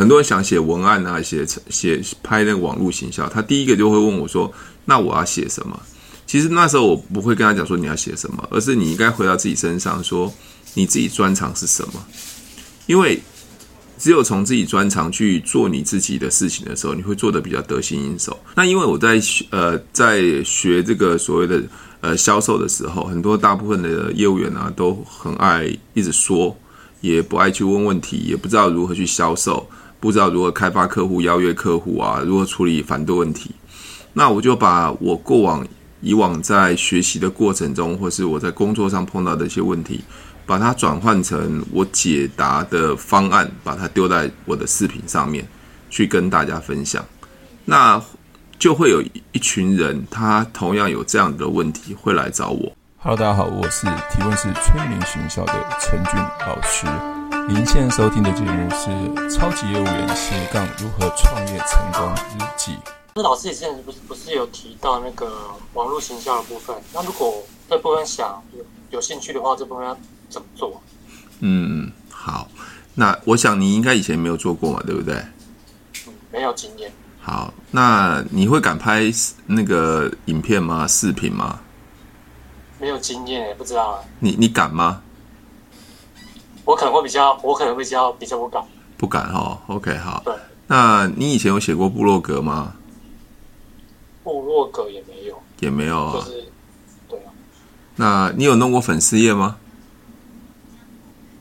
很多人想写文案啊，写写拍那个网络行销，他第一个就会问我说：“那我要写什么？”其实那时候我不会跟他讲说你要写什么，而是你应该回到自己身上说你自己专长是什么，因为只有从自己专长去做你自己的事情的时候，你会做的比较得心应手。那因为我在呃在学这个所谓的呃销售的时候，很多大部分的业务员啊都很爱一直说。也不爱去问问题，也不知道如何去销售，不知道如何开发客户、邀约客户啊，如何处理反对问题。那我就把我过往以往在学习的过程中，或是我在工作上碰到的一些问题，把它转换成我解答的方案，把它丢在我的视频上面去跟大家分享。那就会有一群人，他同样有这样的问题，会来找我。Hello，大家好，我是提问式催眠学校的陈俊老师。您现在收听的节目是《超级业务员斜杠如何创业成功日记》。那老师也之前不是不是有提到那个网络行销的部分？那如果这部分想有有兴趣的话，这部分要怎么做？嗯，好。那我想你应该以前没有做过嘛，对不对？嗯，没有经验。好，那你会敢拍那个影片吗？视频吗？没有经验也不知道啊。你你敢吗？我可能会比较，我可能会比较比较不敢。不敢哈，OK 好。对。那你以前有写过部落格吗？部落格也没有。也没有啊。就是，对啊。那你有弄过粉丝页吗？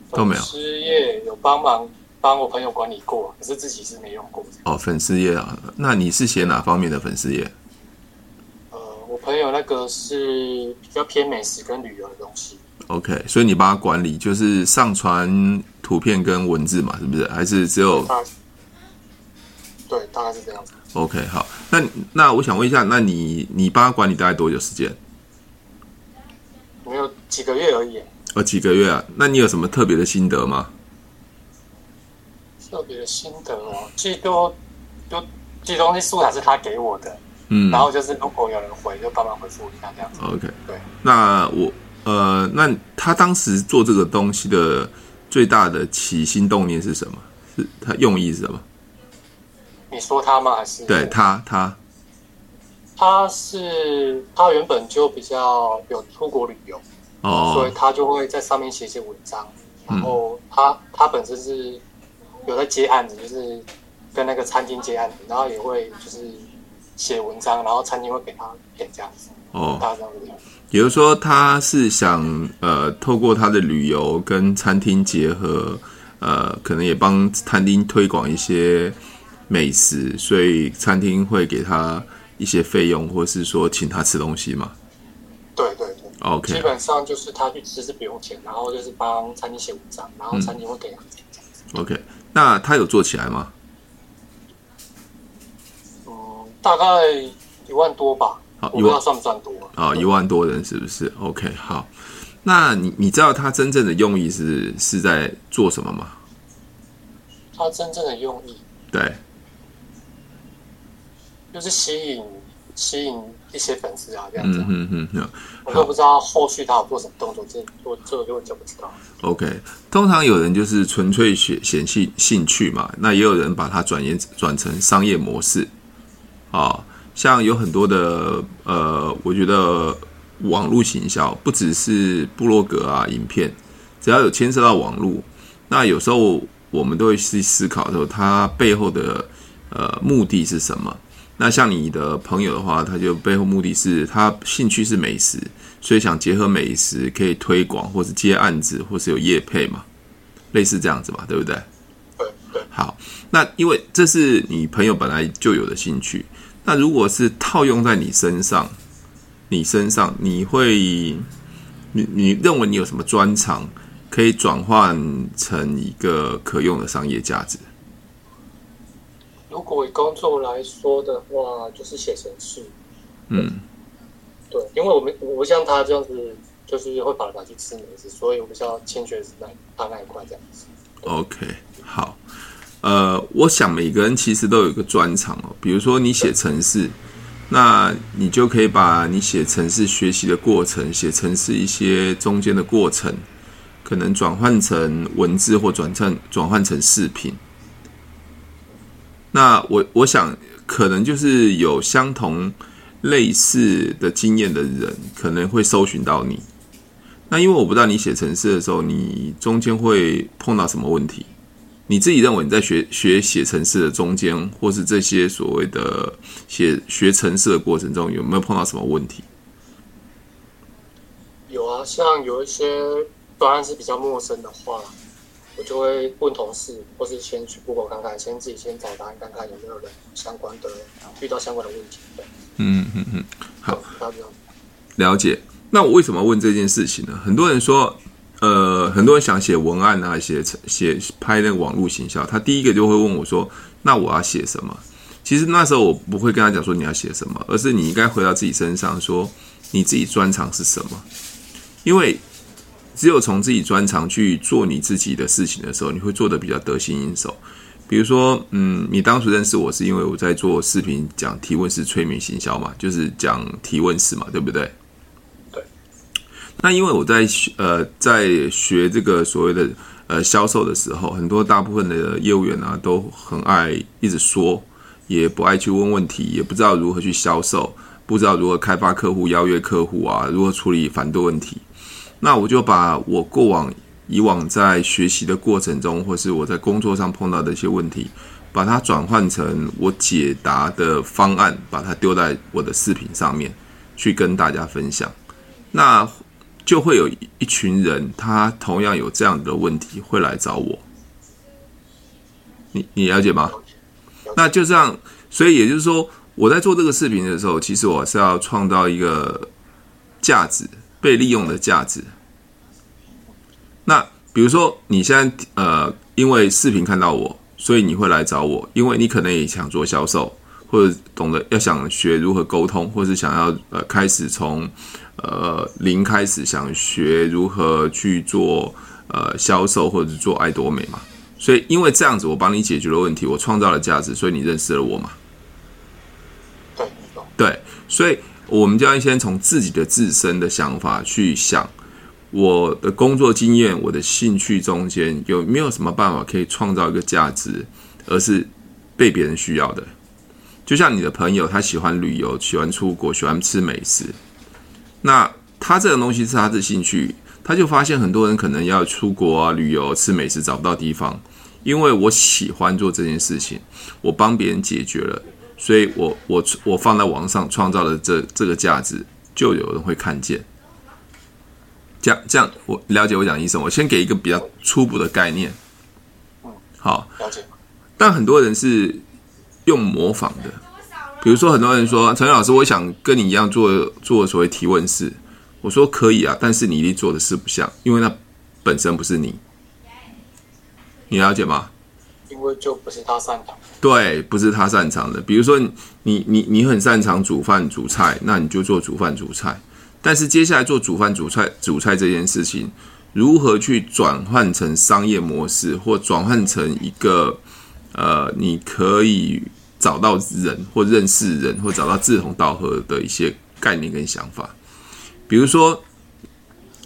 都没有。粉丝页有帮忙帮我朋友管理过，可是自己是没用过。哦，粉丝页啊，那你是写哪方面的粉丝页？我朋友那个是比较偏美食跟旅游的东西。OK，所以你帮他管理，就是上传图片跟文字嘛，是不是？还是只有？对，大概是这样子。OK，好，那那我想问一下，那你你帮他管理大概多久时间？没有几个月而已。哦，几个月啊？那你有什么特别的心得吗？特别的心得哦，其实都都这东西素材是他给我的。嗯，然后就是如果有人回，就帮忙回复一下这样子。OK，对。那我呃，那他当时做这个东西的最大的起心动念是什么？是他用意是什么？你说他吗？还是对他他？他是他原本就比较有出国旅游哦，所以他就会在上面写一些文章。然后他、嗯、他本身是有在接案子，就是跟那个餐厅接案子，然后也会就是。写文章，然后餐厅会给他点这样子。哦，大这样子。也就是说，他是想呃，透过他的旅游跟餐厅结合，呃，可能也帮餐厅推广一些美食，所以餐厅会给他一些费用，或是说请他吃东西嘛。对对对。OK。基本上就是他去吃是不用钱，然后就是帮餐厅写文章，然后餐厅会给他点这样子。嗯。OK，那他有做起来吗？大概一万多吧，好，一万算不算多啊？一万多人是不是？OK，好。那你你知道他真正的用意是是在做什么吗？他真正的用意，对，就是吸引吸引一些粉丝啊，这样子。嗯嗯嗯，我都不知道后续他有做什么动作，这我这个就就不知道。OK，通常有人就是纯粹显显兴兴趣嘛，那也有人把它转移转成商业模式。啊、哦，像有很多的呃，我觉得网络行销不只是部落格啊、影片，只要有牵涉到网络，那有时候我们都会去思考说，它背后的呃目的是什么？那像你的朋友的话，他就背后目的是他兴趣是美食，所以想结合美食可以推广，或是接案子，或是有业配嘛，类似这样子嘛，对不对？对对。好，那因为这是你朋友本来就有的兴趣。那如果是套用在你身上，你身上你会，你你认为你有什么专长可以转换成一个可用的商业价值？如果以工作来说的话，就是写程式。嗯，对，因为我们我不像他这样子，就是会跑来跑去吃美食，所以我比较欠缺是那他那一块这样子。OK，好。呃，我想每个人其实都有一个专长哦。比如说你写程式，那你就可以把你写程式学习的过程，写程式一些中间的过程，可能转换成文字或转成转换成视频。那我我想可能就是有相同类似的经验的人，可能会搜寻到你。那因为我不知道你写程式的时候，你中间会碰到什么问题？你自己认为你在学学写程式的中间，或是这些所谓的写学程式的过程中，有没有碰到什么问题？有啊，像有一些答案是比较陌生的话，我就会问同事，或是先去 Google 看看，先自己先找答案看看有没有人相关的遇到相关的问题。嗯嗯嗯，好，了解。那我为什么问这件事情呢？很多人说，呃，很多人想写文案啊，写写拍那个网络行销，他第一个就会问我说：“那我要写什么？”其实那时候我不会跟他讲说你要写什么，而是你应该回到自己身上，说你自己专长是什么。因为只有从自己专长去做你自己的事情的时候，你会做的比较得心应手。比如说，嗯，你当初认识我是因为我在做视频讲提问式催眠行销嘛，就是讲提问式嘛，对不对？那因为我在学呃在学这个所谓的呃销售的时候，很多大部分的业务员啊都很爱一直说，也不爱去问问题，也不知道如何去销售，不知道如何开发客户、邀约客户啊，如何处理反对问题。那我就把我过往以往在学习的过程中，或是我在工作上碰到的一些问题，把它转换成我解答的方案，把它丢在我的视频上面去跟大家分享。那就会有一群人，他同样有这样的问题，会来找我。你你了解吗？那就这样，所以也就是说，我在做这个视频的时候，其实我是要创造一个价值，被利用的价值。那比如说，你现在呃，因为视频看到我，所以你会来找我，因为你可能也想做销售，或者懂得要想学如何沟通，或是想要呃开始从。呃，零开始想学如何去做呃销售或者是做爱多美嘛，所以因为这样子，我帮你解决了问题，我创造了价值，所以你认识了我嘛。对，对，所以我们就要先从自己的自身的想法去想，我的工作经验、我的兴趣中间有没有什么办法可以创造一个价值，而是被别人需要的。就像你的朋友，他喜欢旅游，喜欢出国，喜欢吃美食。那他这个东西是他的兴趣，他就发现很多人可能要出国啊、旅游、吃美食找不到地方，因为我喜欢做这件事情，我帮别人解决了，所以我我我放在网上创造了这这个价值，就有人会看见。这样这样，我了解我讲的意思。我先给一个比较初步的概念，好，了解。但很多人是用模仿的。比如说，很多人说陈老师，我想跟你一样做做所谓提问式。我说可以啊，但是你一定做的事不像，因为那本身不是你。你了解吗？因为就不是他擅长。对，不是他擅长的。比如说你，你你你很擅长煮饭煮菜，那你就做煮饭煮菜。但是接下来做煮饭煮菜煮菜这件事情，如何去转换成商业模式，或转换成一个呃，你可以。找到人或认识人或找到志同道合的一些概念跟想法，比如说，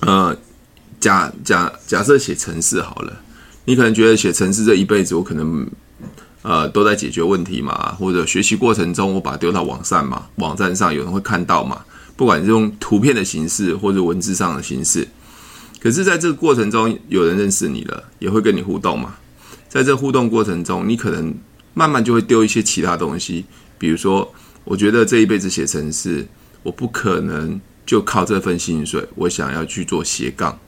呃，假假假设写城市好了，你可能觉得写城市这一辈子我可能呃都在解决问题嘛，或者学习过程中我把它丢到网上嘛，网站上有人会看到嘛，不管是用图片的形式或者文字上的形式，可是在这个过程中有人认识你了，也会跟你互动嘛，在这互动过程中，你可能。慢慢就会丢一些其他东西，比如说，我觉得这一辈子写程式，我不可能就靠这份薪水，我想要去做斜杠。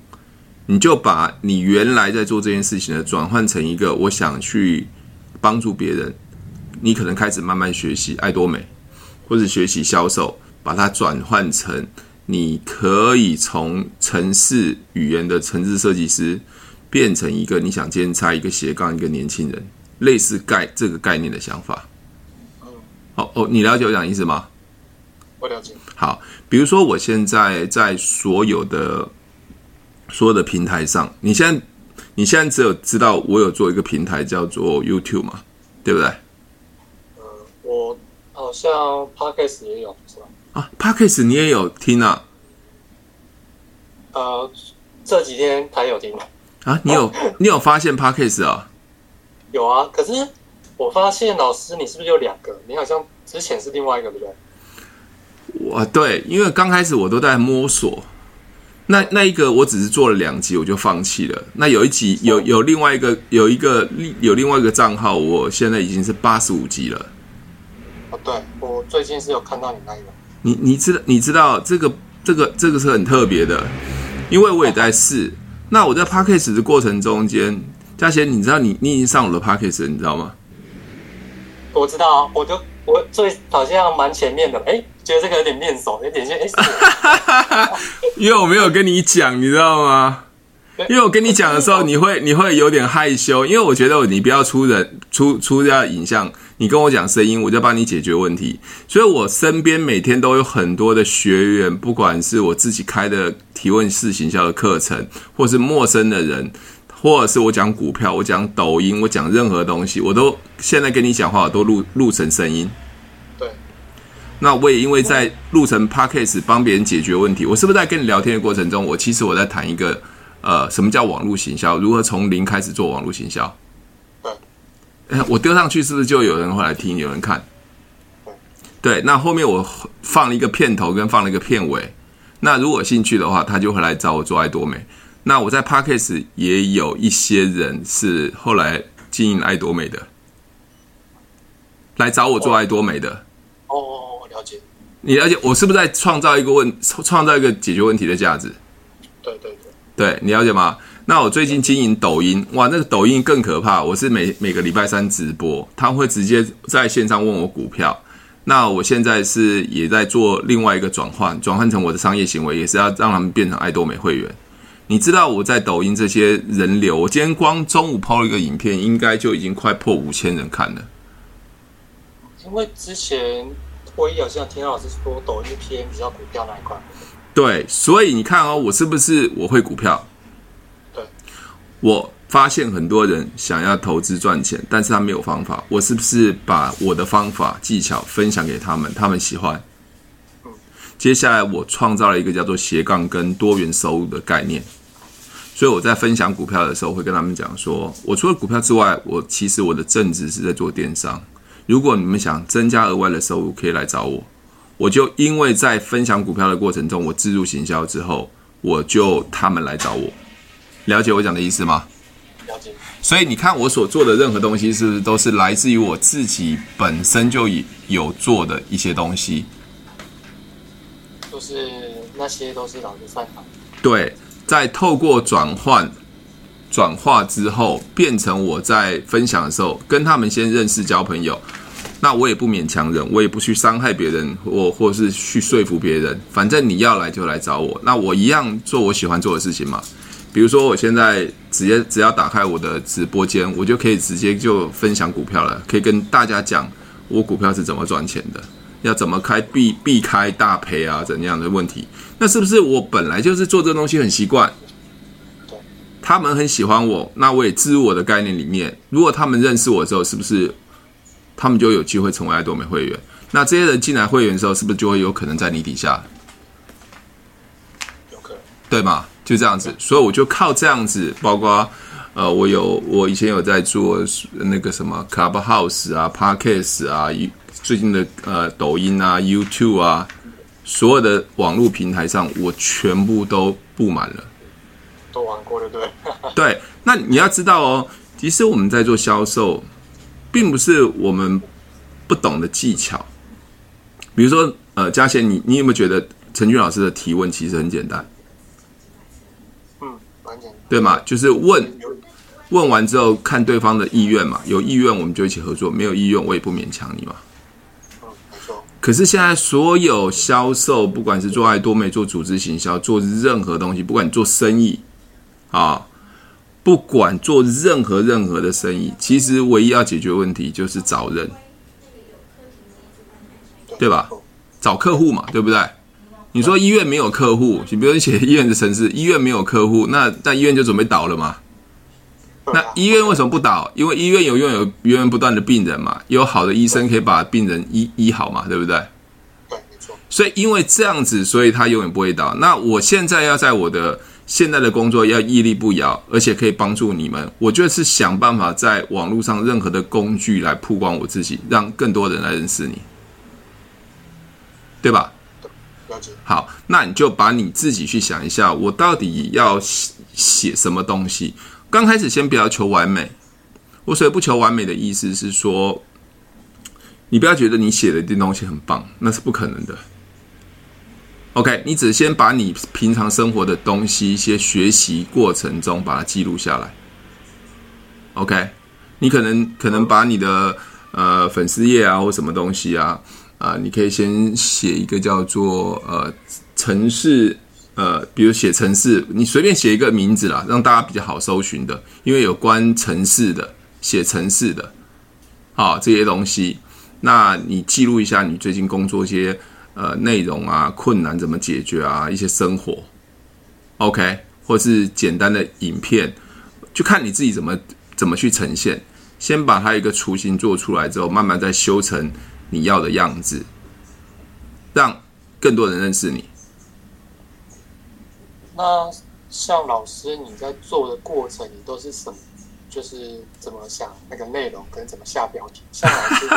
你就把你原来在做这件事情的转换成一个，我想去帮助别人。你可能开始慢慢学习爱多美，或者学习销售，把它转换成你可以从程式语言的程式设计师，变成一个你想兼差一个斜杠一个年轻人。类似概这个概念的想法，嗯，哦哦，你了解我讲的意思吗？我了解。好，比如说我现在在所有的所有的平台上，你现在你现在只有知道我有做一个平台叫做 YouTube 嘛，对不对？嗯，我好像 Podcast 也有，是吧？啊，Podcast 你也有听啊？呃，这几天才有听。啊，你有你有发现 Podcast 啊？有啊，可是我发现老师你是不是有两个？你好像之前是另外一个，对不对？我对，因为刚开始我都在摸索。那那一个我只是做了两集，我就放弃了。那有一集有有另外一个有一个有另外一个账号，我现在已经是八十五集了。哦，对，我最近是有看到你那个。你你知道你知道这个这个这个是很特别的，因为我也在试。那我在 p a c k a g e 的过程中间，嘉贤，你知道你你已经上我的 Podcast，你知道吗？我知道啊，我就我最好像蛮前面的，哎。觉得这个有点面熟，有点像哎，因为我没有跟你讲，你知道吗？因为我跟你讲的时候，你会你会有点害羞，因为我觉得你不要出人出出掉影像，你跟我讲声音，我就帮你解决问题。所以我身边每天都有很多的学员，不管是我自己开的提问式行销的课程，或是陌生的人，或者是我讲股票，我讲抖音，我讲任何东西，我都现在跟你讲话，我都录录成声音。对那我也因为在录成 Podcast 帮别人解决问题，我是不是在跟你聊天的过程中，我其实我在谈一个，呃，什么叫网络行销？如何从零开始做网络行销？对，我丢上去是不是就有人会来听，有人看？对，那后面我放了一个片头跟放了一个片尾，那如果有兴趣的话，他就会来找我做爱多美。那我在 Podcast 也有一些人是后来经营爱多美的，来找我做爱多美的。哦。了解，你了解我是不是在创造一个问，创造一个解决问题的价值？对对对，对，你了解吗？那我最近经营抖音，哇，那个抖音更可怕。我是每每个礼拜三直播，他会直接在线上问我股票。那我现在是也在做另外一个转换，转换成我的商业行为，也是要让他们变成爱多美会员。你知道我在抖音这些人流，我今天光中午 PO 了一个影片，应该就已经快破五千人看了。因为之前。我也好像听到老师说，抖音偏比较股票那一块。对，所以你看哦，我是不是我会股票？对。我发现很多人想要投资赚钱，但是他没有方法。我是不是把我的方法技巧分享给他们？他们喜欢。嗯。接下来我创造了一个叫做斜杠跟多元收入的概念。所以我在分享股票的时候，会跟他们讲说，我除了股票之外，我其实我的正职是在做电商。如果你们想增加额外的收入，可以来找我。我就因为在分享股票的过程中，我自入行销之后，我就他们来找我。了解我讲的意思吗？了解。所以你看我所做的任何东西，是不是都是来自于我自己本身就有做的一些东西？就是那些都是老师擅长。对，在透过转换。转化之后，变成我在分享的时候，跟他们先认识交朋友。那我也不勉强人，我也不去伤害别人，或或是去说服别人。反正你要来就来找我，那我一样做我喜欢做的事情嘛。比如说，我现在直接只要打开我的直播间，我就可以直接就分享股票了，可以跟大家讲我股票是怎么赚钱的，要怎么开避避开大赔啊怎样的问题。那是不是我本来就是做这个东西很习惯？他们很喜欢我，那我也置入我的概念里面。如果他们认识我之后，是不是他们就有机会成为爱多美会员？那这些人进来会员的时候，是不是就会有可能在你底下？有可能，对吗？就这样子，所以我就靠这样子，包括呃，我有我以前有在做那个什么 Clubhouse 啊、Podcast 啊，最近的呃抖音啊、YouTube 啊，所有的网络平台上，我全部都布满了。都玩过了，对。对，那你要知道哦，其实我们在做销售，并不是我们不懂的技巧。比如说，呃，嘉贤，你你有没有觉得陈俊老师的提问其实很简单？嗯，蛮简单。对吗？就是问，问完之后看对方的意愿嘛，有意愿我们就一起合作，没有意愿我也不勉强你嘛。可是现在所有销售，不管是做爱多美、做组织行销、做任何东西，不管你做生意。啊，不管做任何任何的生意，其实唯一要解决问题就是找人，对吧？找客户嘛，对不对？你说医院没有客户，你比如写医院的城市，医院没有客户，那那医院就准备倒了嘛？那医院为什么不倒？因为医院有拥有源源不断的病人嘛，有好的医生可以把病人医医好嘛，对不对？对，没错。所以因为这样子，所以他永远不会倒。那我现在要在我的现在的工作要屹立不摇，而且可以帮助你们。我觉得是想办法在网络上任何的工具来曝光我自己，让更多人来认识你，对吧？好，那你就把你自己去想一下，我到底要写什么东西？刚开始先不要求完美。我所谓不求完美的意思是说，你不要觉得你写的这东西很棒，那是不可能的。OK，你只先把你平常生活的东西，一些学习过程中把它记录下来。OK，你可能可能把你的呃粉丝页啊或什么东西啊啊、呃，你可以先写一个叫做呃城市呃，比如写城市，你随便写一个名字啦，让大家比较好搜寻的，因为有关城市的写城市的好这些东西，那你记录一下你最近工作一些。呃，内容啊，困难怎么解决啊？一些生活，OK，或是简单的影片，就看你自己怎么怎么去呈现。先把它一个雏形做出来之后，慢慢再修成你要的样子，让更多人认识你。那像老师你在做的过程，你都是什么？就是怎么想那个内容，跟怎么下标题？像老师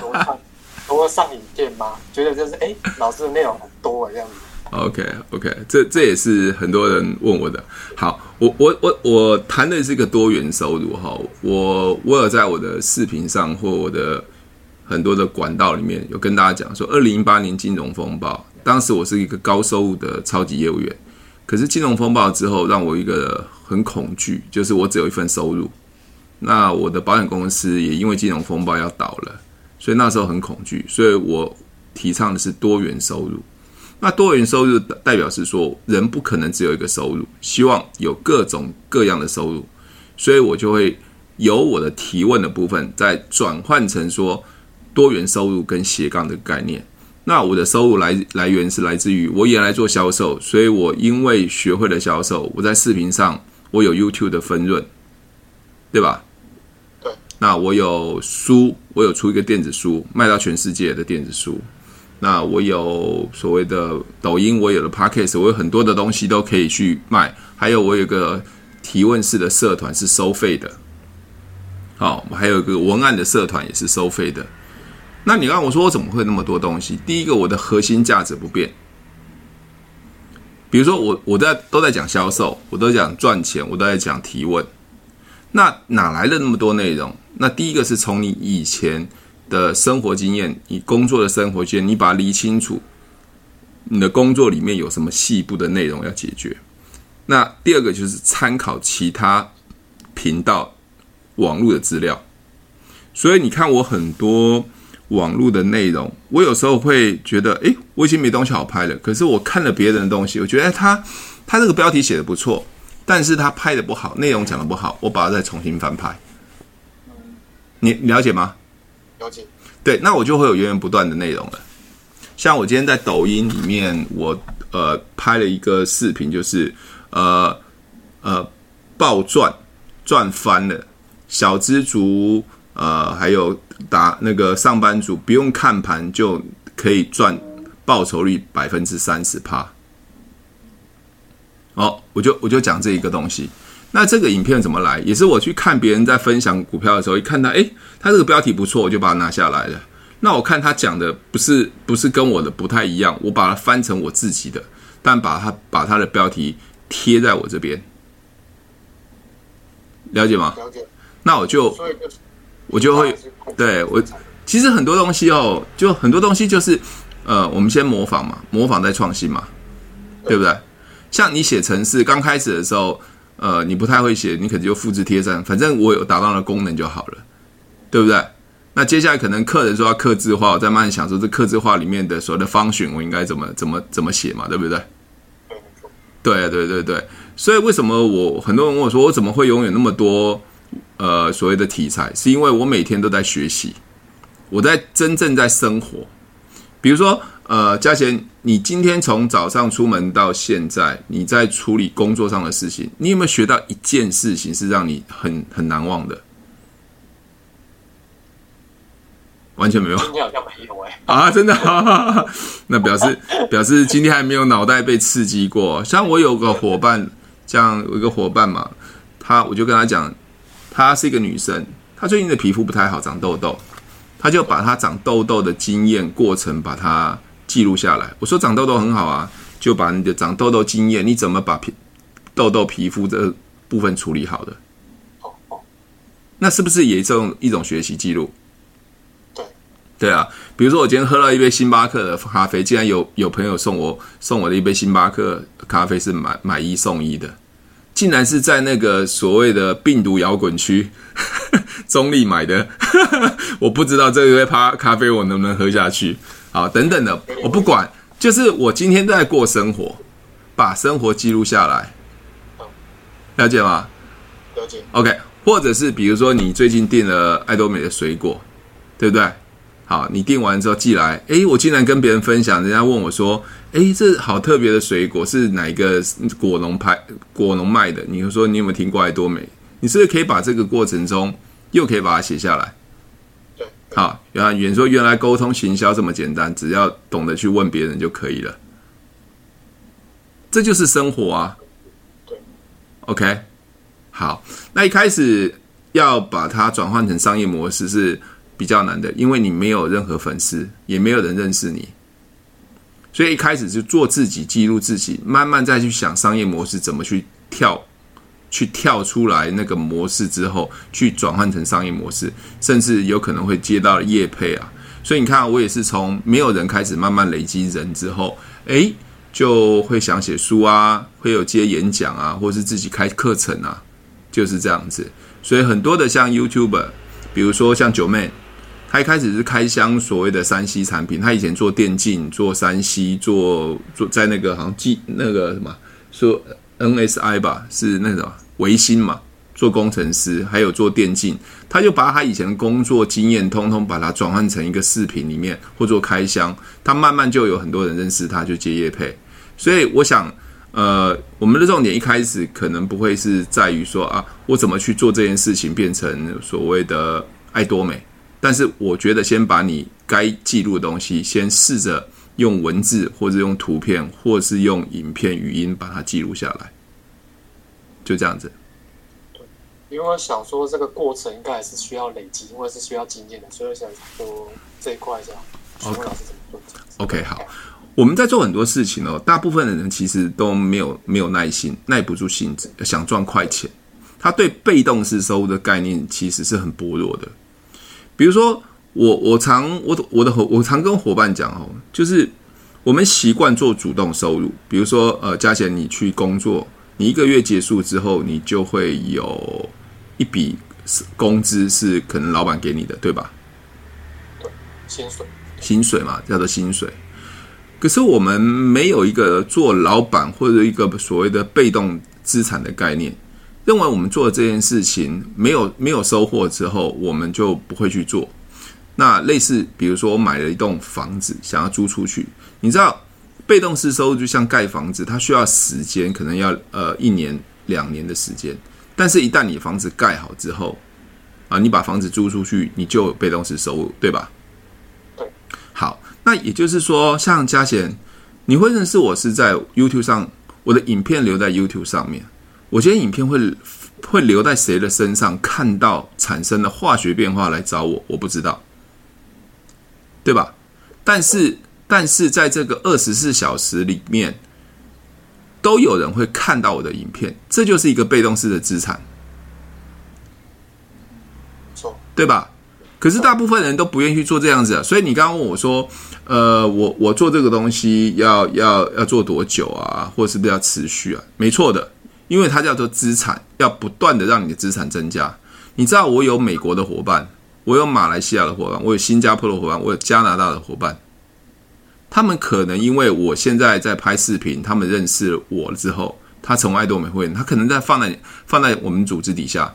多看。通过上影片吗？觉得就是哎，老师的内容很多啊，这样子。OK OK，这这也是很多人问我的。好，我我我我谈的是一个多元收入哈。我我有在我的视频上或我的很多的管道里面有跟大家讲说，二零一八年金融风暴，当时我是一个高收入的超级业务员，可是金融风暴之后让我一个很恐惧，就是我只有一份收入。那我的保险公司也因为金融风暴要倒了。所以那时候很恐惧，所以我提倡的是多元收入。那多元收入代表是说，人不可能只有一个收入，希望有各种各样的收入。所以我就会由我的提问的部分，再转换成说多元收入跟斜杠的概念。那我的收入来来源是来自于我原来做销售，所以我因为学会了销售，我在视频上我有 YouTube 的分润，对吧？那我有书，我有出一个电子书，卖到全世界的电子书。那我有所谓的抖音，我有了 Podcast，我有很多的东西都可以去卖。还有我有个提问式的社团是收费的，好，还有一个文案的社团也是收费的。那你让我说我怎么会那么多东西？第一个，我的核心价值不变。比如说我我在都在讲销售，我都讲赚钱，我都在讲提问。那哪来的那么多内容？那第一个是从你以前的生活经验，你工作的生活经验，你把它理清楚，你的工作里面有什么细部的内容要解决。那第二个就是参考其他频道网络的资料。所以你看我很多网络的内容，我有时候会觉得，诶，我已经没东西好拍了。可是我看了别人的东西，我觉得他他这个标题写的不错。但是他拍的不好，内容讲的不好，我把它再重新翻拍。你了解吗？了解。对，那我就会有源源不断的内容了。像我今天在抖音里面，我呃拍了一个视频，就是呃呃暴赚赚翻了，小知足呃还有打那个上班族不用看盘就可以赚报酬率百分之三十趴。哦，我就我就讲这一个东西。那这个影片怎么来？也是我去看别人在分享股票的时候，一看他，诶，他这个标题不错，我就把它拿下来了。那我看他讲的不是不是跟我的不太一样，我把它翻成我自己的，但把它把它的标题贴在我这边，了解吗？了解。那我就我就会对我其实很多东西哦，就很多东西就是呃，我们先模仿嘛，模仿再创新嘛，对不对？像你写程式刚开始的时候，呃，你不太会写，你可能就复制贴上，反正我有达到了功能就好了，对不对？那接下来可能客人说要刻字化，我再慢慢想说这刻字化里面的所有的 function 我应该怎么怎么怎么写嘛，对不对？对对对对，所以为什么我很多人问我说我怎么会拥有那么多呃所谓的题材？是因为我每天都在学习，我在真正在生活，比如说。呃，嘉贤，你今天从早上出门到现在，你在处理工作上的事情，你有没有学到一件事情是让你很很难忘的？完全没有。今天好像没有哎。啊，真的？那表示表示今天还没有脑袋被刺激过。像我有个伙伴，像有一个伙伴嘛，他我就跟他讲，她是一个女生，她最近的皮肤不太好，长痘痘，她就把她长痘痘的经验过程把它记录下来。我说长痘痘很好啊，就把你的长痘痘经验，你怎么把皮痘痘皮肤这部分处理好的？那是不是也是一种一种学习记录？对，对啊。比如说，我今天喝了一杯星巴克的咖啡，竟然有有朋友送我送我的一杯星巴克咖啡是买买一送一的，竟然是在那个所谓的病毒摇滚区中立买的，我不知道这一杯咖咖啡我能不能喝下去。好，等等的，我不管，就是我今天在过生活，把生活记录下来，了解吗？了解。OK。或者是比如说你最近订了爱多美的水果，对不对？好，你订完之后寄来，诶，我竟然跟别人分享，人家问我说，诶，这好特别的水果是哪一个果农拍果农卖的？你说你有没有听过爱多美？你是不是可以把这个过程中又可以把它写下来？对，好，原来原说原来沟通行销这么简单，只要懂得去问别人就可以了，这就是生活啊。对，OK。好，那一开始要把它转换成商业模式是比较难的，因为你没有任何粉丝，也没有人认识你，所以一开始就做自己，记录自己，慢慢再去想商业模式怎么去跳，去跳出来那个模式之后，去转换成商业模式，甚至有可能会接到业配啊。所以你看，我也是从没有人开始，慢慢累积人之后，诶，就会想写书啊，会有接演讲啊，或是自己开课程啊。就是这样子，所以很多的像 YouTube，比如说像九妹，他一开始是开箱所谓的三 C 产品，他以前做电竞、做三 C、做做在那个好像记那个什么说 NSI 吧，是那个维新嘛，做工程师，还有做电竞，他就把他以前的工作经验通通把它转换成一个视频里面或做开箱，他慢慢就有很多人认识他，就接业配，所以我想。呃，我们的重点一开始可能不会是在于说啊，我怎么去做这件事情变成所谓的爱多美，但是我觉得先把你该记录的东西，先试着用文字或者用图片，或是用影片、语音把它记录下来，就这样子。对，因为我想说这个过程应该还是需要累积，因为是需要经验的，所以我想说这一块这样。OK，怎么做？OK，好。我们在做很多事情哦，大部分的人其实都没有没有耐心，耐不住性子，想赚快钱。他对被动式收入的概念其实是很薄弱的。比如说，我我常我我的我常跟伙伴讲哦，就是我们习惯做主动收入。比如说，呃，嘉贤，你去工作，你一个月结束之后，你就会有一笔工资是可能老板给你的，对吧？对，薪水，薪水嘛，叫做薪水。可是我们没有一个做老板或者一个所谓的被动资产的概念，认为我们做这件事情没有没有收获之后，我们就不会去做。那类似比如说我买了一栋房子，想要租出去，你知道被动式收入就像盖房子，它需要时间，可能要呃一年两年的时间。但是，一旦你房子盖好之后，啊，你把房子租出去，你就有被动式收入，对吧？好。那也就是说，像嘉贤，你会认识我是在 YouTube 上，我的影片留在 YouTube 上面。我觉得影片会会留在谁的身上，看到产生的化学变化来找我，我不知道，对吧？但是，但是在这个二十四小时里面，都有人会看到我的影片，这就是一个被动式的资产，对吧？可是大部分人都不愿意去做这样子啊，所以你刚刚问我说，呃，我我做这个东西要要要做多久啊，或是不是要持续啊？没错的，因为它叫做资产，要不断的让你的资产增加。你知道我有美国的伙伴，我有马来西亚的伙伴，我有新加坡的伙伴，我有加拿大的伙伴。他们可能因为我现在在拍视频，他们认识我了之后，他成为爱多美会员，他可能在放在放在我们组织底下，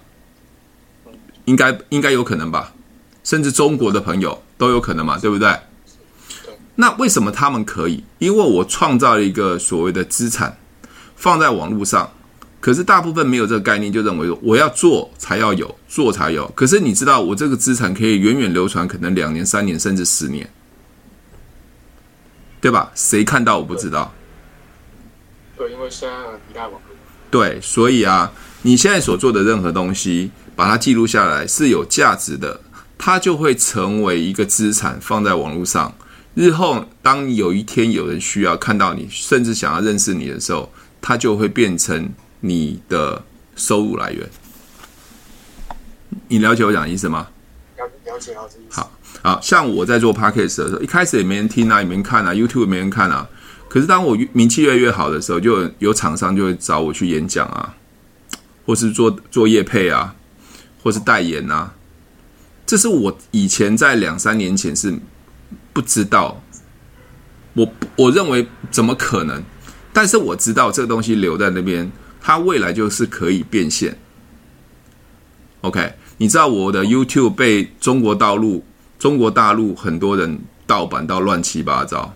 应该应该有可能吧。甚至中国的朋友都有可能嘛，对不对？那为什么他们可以？因为我创造了一个所谓的资产，放在网络上。可是大部分没有这个概念，就认为我要做才要有，做才有。可是你知道，我这个资产可以远远流传，可能两年、三年，甚至十年，对吧？谁看到我不知道。对，因为现在依赖网络。对，所以啊，你现在所做的任何东西，把它记录下来是有价值的，它就会成为一个资产，放在网络上。日后当有一天有人需要看到你，甚至想要认识你的时候，它就会变成你的收入来源。你了解我讲的意思吗？了了解，了解。好，好像我在做 podcast 的时候，一开始也没人听啊，也没人看啊，YouTube 也没人看啊。可是当我名气越来越好的时候，就有有厂商就会找我去演讲啊，或是做做业配啊，或是代言啊。这是我以前在两三年前是不知道，我我认为怎么可能？但是我知道这个东西留在那边，它未来就是可以变现。OK。你知道我的 YouTube 被中国大陆、中国大陆很多人盗版到乱七八糟，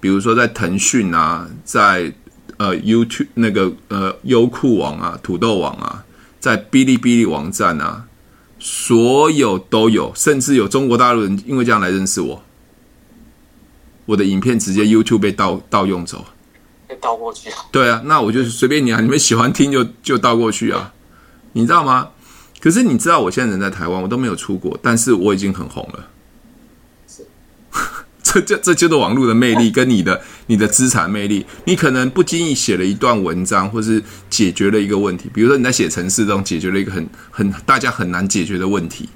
比如说在腾讯啊，在呃 YouTube 那个呃优酷网啊、土豆网啊，在哔哩哔哩网站啊，所有都有，甚至有中国大陆人因为这样来认识我，我的影片直接 YouTube 被盗盗用走，被盗过去啊？对啊，那我就随便你啊，你们喜欢听就就倒过去啊，你知道吗？可是你知道，我现在人在台湾，我都没有出国，但是我已经很红了。是，这这这就是网络的魅力，跟你的你的资产魅力。你可能不经意写了一段文章，或是解决了一个问题，比如说你在写城市中解决了一个很很大家很难解决的问题，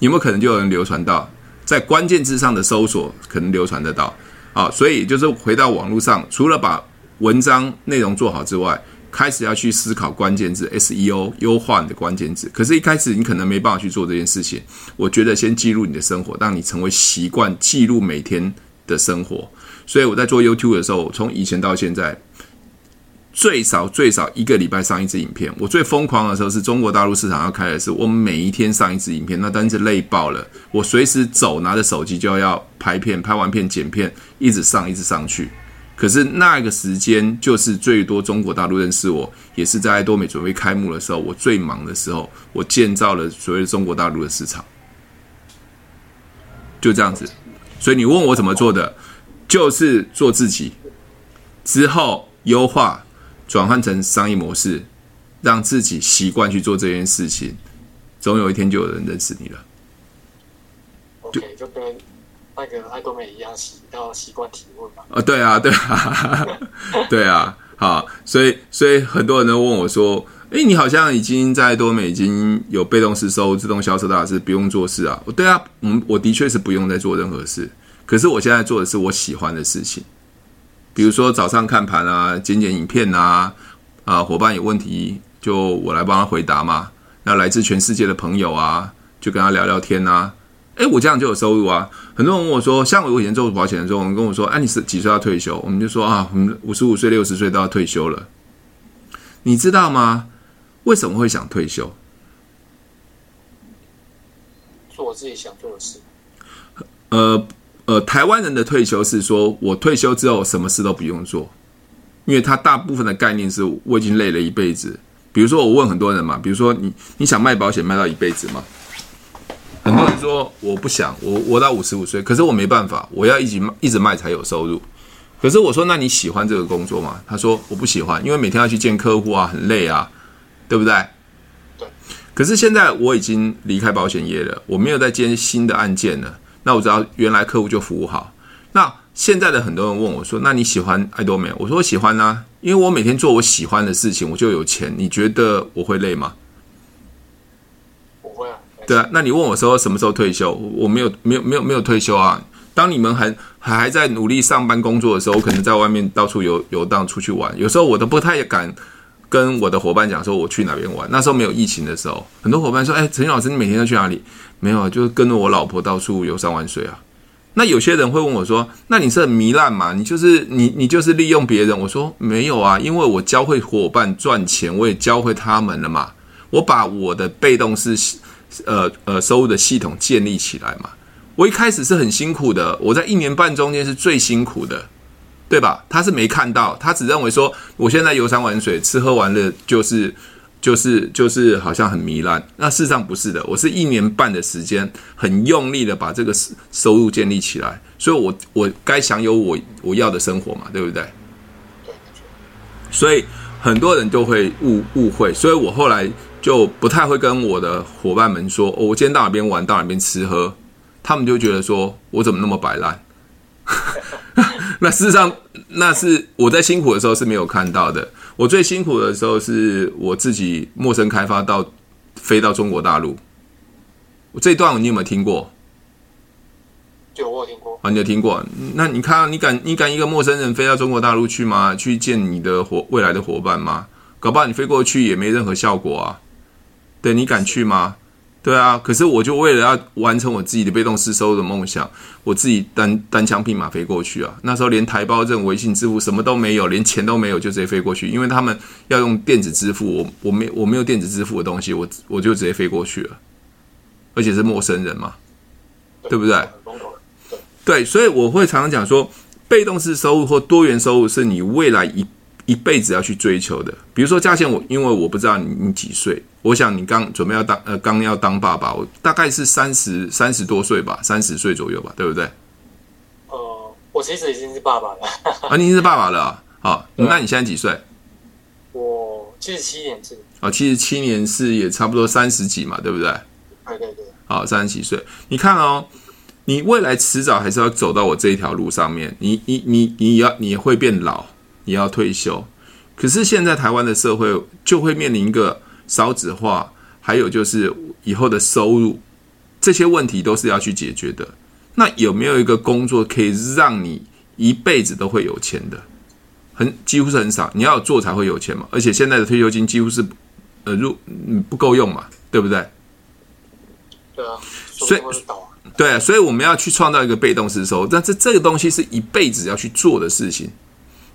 有没有可能就有人流传到在关键字上的搜索可能流传得到？啊，所以就是回到网络上，除了把文章内容做好之外。开始要去思考关键字 SEO 优化你的关键字，可是，一开始你可能没办法去做这件事情。我觉得先记录你的生活，让你成为习惯记录每天的生活。所以我在做 YouTube 的时候，从以前到现在，最少最少一个礼拜上一支影片。我最疯狂的时候是中国大陆市场要开的时候，我每一天上一支影片，那真是累爆了。我随时走，拿着手机就要拍片，拍完片剪片，一直上，一直上去。可是那个时间就是最多中国大陆认识我，也是在多美准备开幕的时候，我最忙的时候，我建造了所谓的中国大陆的市场，就这样子。所以你问我怎么做的，就是做自己，之后优化转换成商业模式，让自己习惯去做这件事情，总有一天就有人认识你了。OK，就跟。那个爱多美一样，习要习惯提问嘛？啊，对啊，对啊，对啊，好，所以所以很多人都问我说：“诶，你好像已经在爱多美已经有被动式收自动销售大师，不用做事啊？”对啊，嗯，我的确是不用再做任何事，可是我现在做的是我喜欢的事情，比如说早上看盘啊，剪剪影片啊，啊，伙伴有问题就我来帮他回答嘛。那来自全世界的朋友啊，就跟他聊聊天啊。哎，我这样就有收入啊！很多人问我说，像我以前做保险的时候，我们跟我说，哎，你是几岁要退休？我们就说啊，我们五十五岁、六十岁都要退休了。你知道吗？为什么会想退休？做我自己想做的事。呃呃，台湾人的退休是说我退休之后什么事都不用做，因为他大部分的概念是我已经累了一辈子。比如说，我问很多人嘛，比如说你你想卖保险卖到一辈子吗？很多人说我不想，我我到五十五岁，可是我没办法，我要一直一直卖才有收入。可是我说，那你喜欢这个工作吗？他说我不喜欢，因为每天要去见客户啊，很累啊，对不对？对。可是现在我已经离开保险业了，我没有再接新的案件了。那我知道原来客户就服务好。那现在的很多人问我说，那你喜欢爱多美？我说我喜欢啊，因为我每天做我喜欢的事情，我就有钱。你觉得我会累吗？不会啊对啊，那你问我说什么时候退休？我没有，没有，没有，没有退休啊。当你们还还还在努力上班工作的时候，我可能在外面到处游游荡出去玩。有时候我都不太敢跟我的伙伴讲说我去哪边玩。那时候没有疫情的时候，很多伙伴说：“哎，陈老师，你每天都去哪里？”没有啊，就是跟着我老婆到处游山玩水啊。那有些人会问我说：“那你是很糜烂吗？你就是你你就是利用别人？”我说：“没有啊，因为我教会伙伴赚钱，我也教会他们了嘛。我把我的被动式。”呃呃，收入的系统建立起来嘛，我一开始是很辛苦的，我在一年半中间是最辛苦的，对吧？他是没看到，他只认为说我现在游山玩水，吃喝玩乐就是就是就是好像很糜烂。那事实上不是的，我是一年半的时间，很用力的把这个收入建立起来，所以我我该享有我我要的生活嘛，对不对？所以很多人就会误误会，所以我后来就不太会跟我的伙伴们说，哦，我今天到哪边玩，到哪边吃喝，他们就觉得说我怎么那么摆烂。那事实上，那是我在辛苦的时候是没有看到的。我最辛苦的时候是我自己陌生开发到飞到中国大陆。这段你有没有听过？有，我有听过。啊，你有听过？那你看，你敢你敢一个陌生人飞到中国大陆去吗？去见你的伙未来的伙伴吗？搞不好你飞过去也没任何效果啊。对，你敢去吗？对啊，可是我就为了要完成我自己的被动式收入的梦想，我自己单单枪匹马飞过去啊。那时候连台胞证、微信支付什么都没有，连钱都没有，就直接飞过去。因为他们要用电子支付，我我没我没有电子支付的东西，我我就直接飞过去了。而且是陌生人嘛，对，对不对？对，对，所以我会常常讲说，被动式收入或多元收入是你未来一一辈子要去追求的。比如说嘉贤，我因为我不知道你你几岁。我想你刚准备要当呃，刚要当爸爸，我大概是三十三十多岁吧，三十岁左右吧，对不对？呃，我其实已经是爸爸了。啊，你是爸爸了啊？好，那你现在几岁？我七十七年是。啊，七十七年是也差不多三十几嘛，对不对？对对对。好，三十几岁，你看哦，你未来迟早还是要走到我这一条路上面。你你你你要你会变老，你要退休，可是现在台湾的社会就会面临一个。少子化，还有就是以后的收入，这些问题都是要去解决的。那有没有一个工作可以让你一辈子都会有钱的？很几乎是很少，你要做才会有钱嘛。而且现在的退休金几乎是呃入嗯不够用嘛，对不对？对啊，所以对啊，所以我们要去创造一个被动式收入，但这这个东西是一辈子要去做的事情，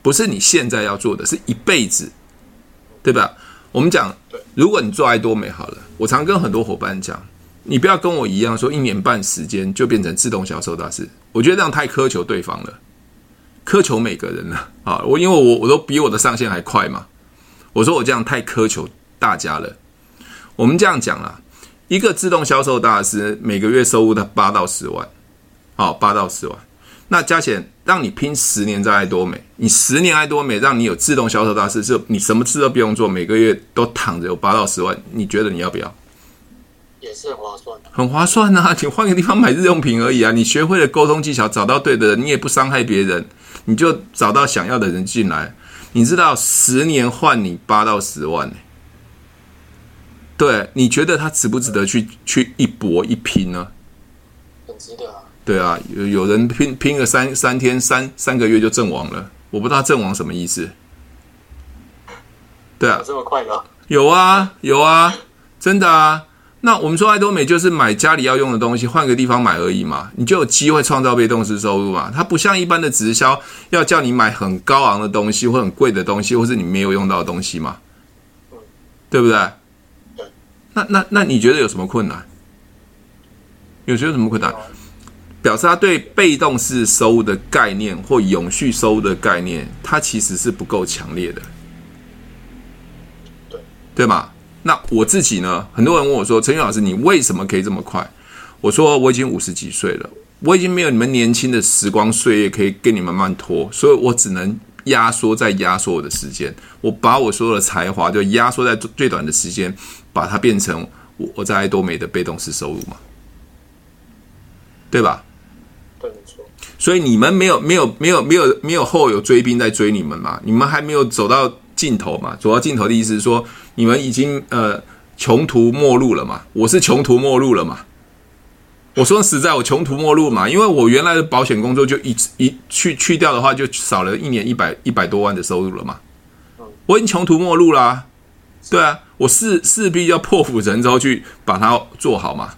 不是你现在要做的，是一辈子，对吧？我们讲，如果你做爱多美好了，我常跟很多伙伴讲，你不要跟我一样说一年半时间就变成自动销售大师，我觉得这样太苛求对方了，苛求每个人了 啊！我因为我我都比我的上线还快嘛，我说我这样太苛求大家了。我们这样讲啊，一个自动销售大师每个月收入的八到十万，好，八到十万。那加钱让你拼十年在爱多美，你十年爱多美，让你有自动销售大师，是你什么事都不用做，每个月都躺着有八到十万，你觉得你要不要？也是很划算的，很划算啊！你换个地方买日用品而已啊！你学会了沟通技巧，找到对的人，你也不伤害别人，你就找到想要的人进来。你知道十年换你八到十万呢？对，你觉得他值不值得去去一搏一拼呢？很值得啊。对啊，有有人拼拼个三三天三三个月就阵亡了，我不知道阵亡什么意思。对啊，这么快吗？有啊有啊，真的啊。那我们说爱多美就是买家里要用的东西，换个地方买而已嘛，你就有机会创造被动式收入嘛。它不像一般的直销，要叫你买很高昂的东西或很贵的东西，或是你没有用到的东西嘛，对不对？那那那你觉得有什么困难？有觉得什么困难？表示他对被动式收入的概念或永续收入的概念，它其实是不够强烈的，对对吗？那我自己呢？很多人问我说：“陈宇老师，你为什么可以这么快？”我说：“我已经五十几岁了，我已经没有你们年轻的时光岁月可以跟你们慢慢拖，所以我只能压缩再压缩我的时间，我把我所有的才华就压缩在最短的时间，把它变成我我在爱多美的被动式收入嘛，对吧？”所以你们没有没有没有没有没有后有追兵在追你们嘛？你们还没有走到尽头嘛？走到尽头的意思是说，你们已经呃穷途末路了嘛？我是穷途末路了嘛？我说实在，我穷途末路嘛，因为我原来的保险工作就一一去去掉的话，就少了一年一百一百多万的收入了嘛。我已经穷途末路啦，啊，对啊，我势势必要破釜沉舟去把它做好嘛。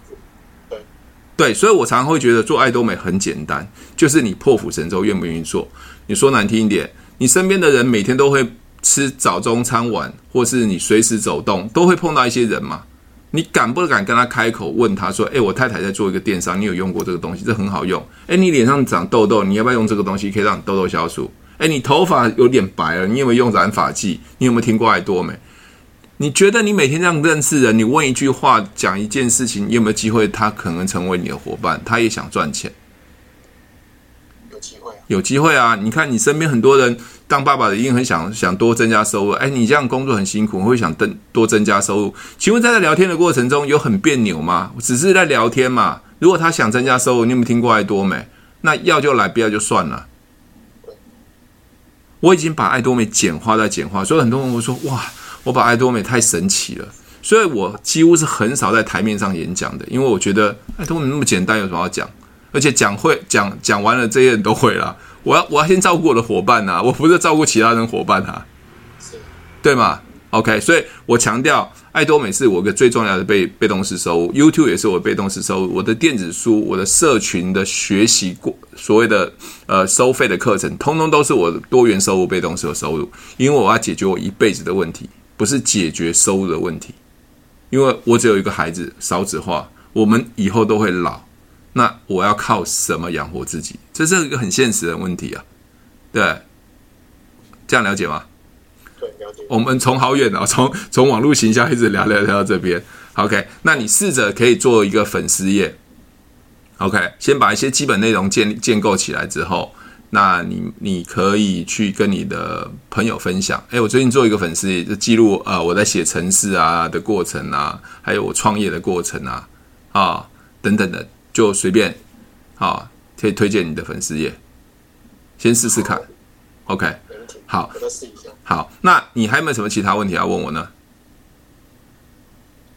对，所以我常常会觉得做爱多美很简单，就是你破釜沉舟愿不愿意做。你说难听一点，你身边的人每天都会吃早中餐晚，或是你随时走动都会碰到一些人嘛。你敢不敢跟他开口问他说：“诶，我太太在做一个电商，你有用过这个东西？这很好用。诶，你脸上长痘痘，你要不要用这个东西可以让你痘痘消除？诶，你头发有点白了，你有没有用染发剂？你有没有听过爱多美？”你觉得你每天这样认识人，你问一句话，讲一件事情，你有没有机会他可能成为你的伙伴？他也想赚钱，有机会啊，你看你身边很多人当爸爸的一定很想想多增加收入。哎，你这样工作很辛苦，会想增多增加收入。请问在这聊天的过程中有很别扭吗？只是在聊天嘛。如果他想增加收入，你有没有听过爱多美？那要就来，不要就算了。我已经把爱多美简化再简化，所以很多人会说：哇，我把爱多美太神奇了。所以我几乎是很少在台面上演讲的，因为我觉得爱多美那么简单，有什么要讲？而且讲会讲讲完了，这些人都会了。我要我要先照顾我的伙伴呐、啊，我不是照顾其他人伙伴啊，对吗？OK，所以我强调，爱多美是我一个最重要的被被动式收入，YouTube 也是我被动式收入，我的电子书、我的社群的学习过所谓的呃收费的课程，通通都是我的多元收入、被动式的收入，因为我要解决我一辈子的问题，不是解决收入的问题，因为我只有一个孩子，少子化，我们以后都会老。那我要靠什么养活自己？这是一个很现实的问题啊，对，这样了解吗？对，了解。我们从好远哦，从从网络行销一直聊聊聊到这边。OK，那你试着可以做一个粉丝页。OK，先把一些基本内容建建构起来之后，那你你可以去跟你的朋友分享。诶，我最近做一个粉丝页，就记录呃我在写城市啊的过程啊，还有我创业的过程啊啊等等的。就随便，好，可以推荐你的粉丝页，先试试看，OK，好，再试一下。好，那你还有没有什么其他问题要问我呢？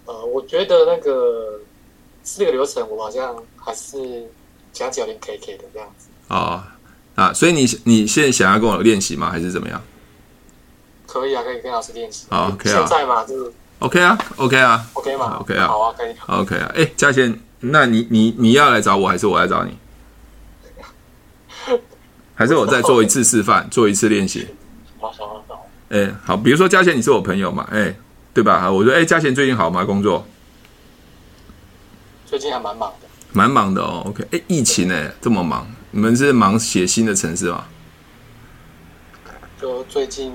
呃，我觉得那个四个流程，我好像还是讲起来有点 K K 的这样子。哦，啊，所以你你现在想要跟我练习吗？还是怎么样？可以啊，可以跟老师练习。好，OK 啊。现在嘛，就是 OK 啊，OK 啊，OK 嘛，OK 啊，好啊，可以。OK 啊，哎，嘉贤。那你你你要来找我，还是我来找你？还是我再做一次示范，做一次练习？好，好，好。哎，好，比如说嘉贤，你是我朋友嘛？哎，对吧？我说，哎，嘉贤最近好吗？工作？最近还蛮忙的。蛮忙的哦。OK，哎，疫情哎，这么忙，你们是忙写新的城市吗？就最近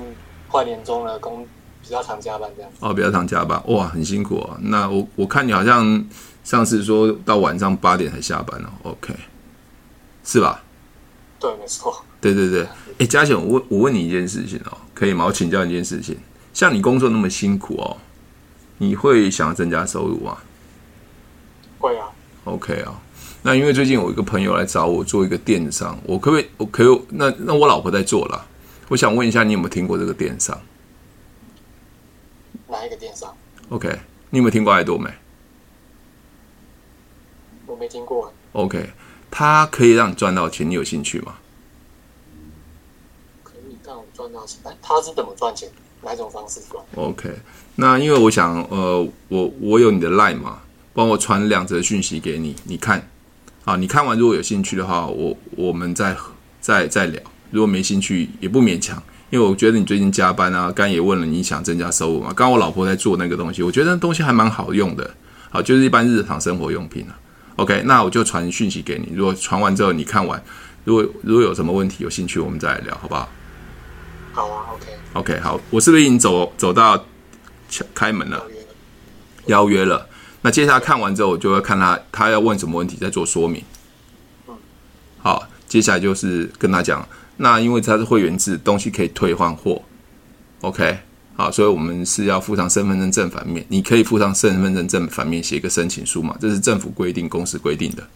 快年终了，工比较常加班这样。哦，比较常加班，哇，很辛苦哦。那我我看你好像。上次说到晚上八点才下班哦，OK，是吧？对，没错。对对对，哎，嘉贤，我问我问你一件事情哦，可以吗？我请教你一件事情，像你工作那么辛苦哦，你会想要增加收入吗？会啊。OK 啊，那因为最近有一个朋友来找我做一个电商，我可不可以？我可以？那那我老婆在做了，我想问一下，你有没有听过这个电商？哪一个电商？OK，你有没有听过爱多美？我没听过。OK，它可以让你赚到钱，你有兴趣吗？可以让我赚到钱，但它是怎么赚钱？哪种方式赚？OK，那因为我想，呃，我我有你的 line 嘛，帮我传两则讯息给你，你看，啊，你看完如果有兴趣的话，我我们再再再聊。如果没兴趣也不勉强，因为我觉得你最近加班啊，刚也问了你想增加收入嘛。刚刚我老婆在做那个东西，我觉得那东西还蛮好用的，好，就是一般日常生活用品啊。OK，那我就传讯息给你。如果传完之后你看完，如果如果有什么问题、有兴趣，我们再来聊，好不好？好啊，OK。OK，好，我是不是已经走走到开门了？邀约了。那接下来看完之后，我就会看他他要问什么问题，再做说明。嗯。好，接下来就是跟他讲，那因为他是会员制，东西可以退换货。OK。好，所以我们是要附上身份证正反面，你可以附上身份证正反面写一个申请书嘛？这是政府规定、公司规定的。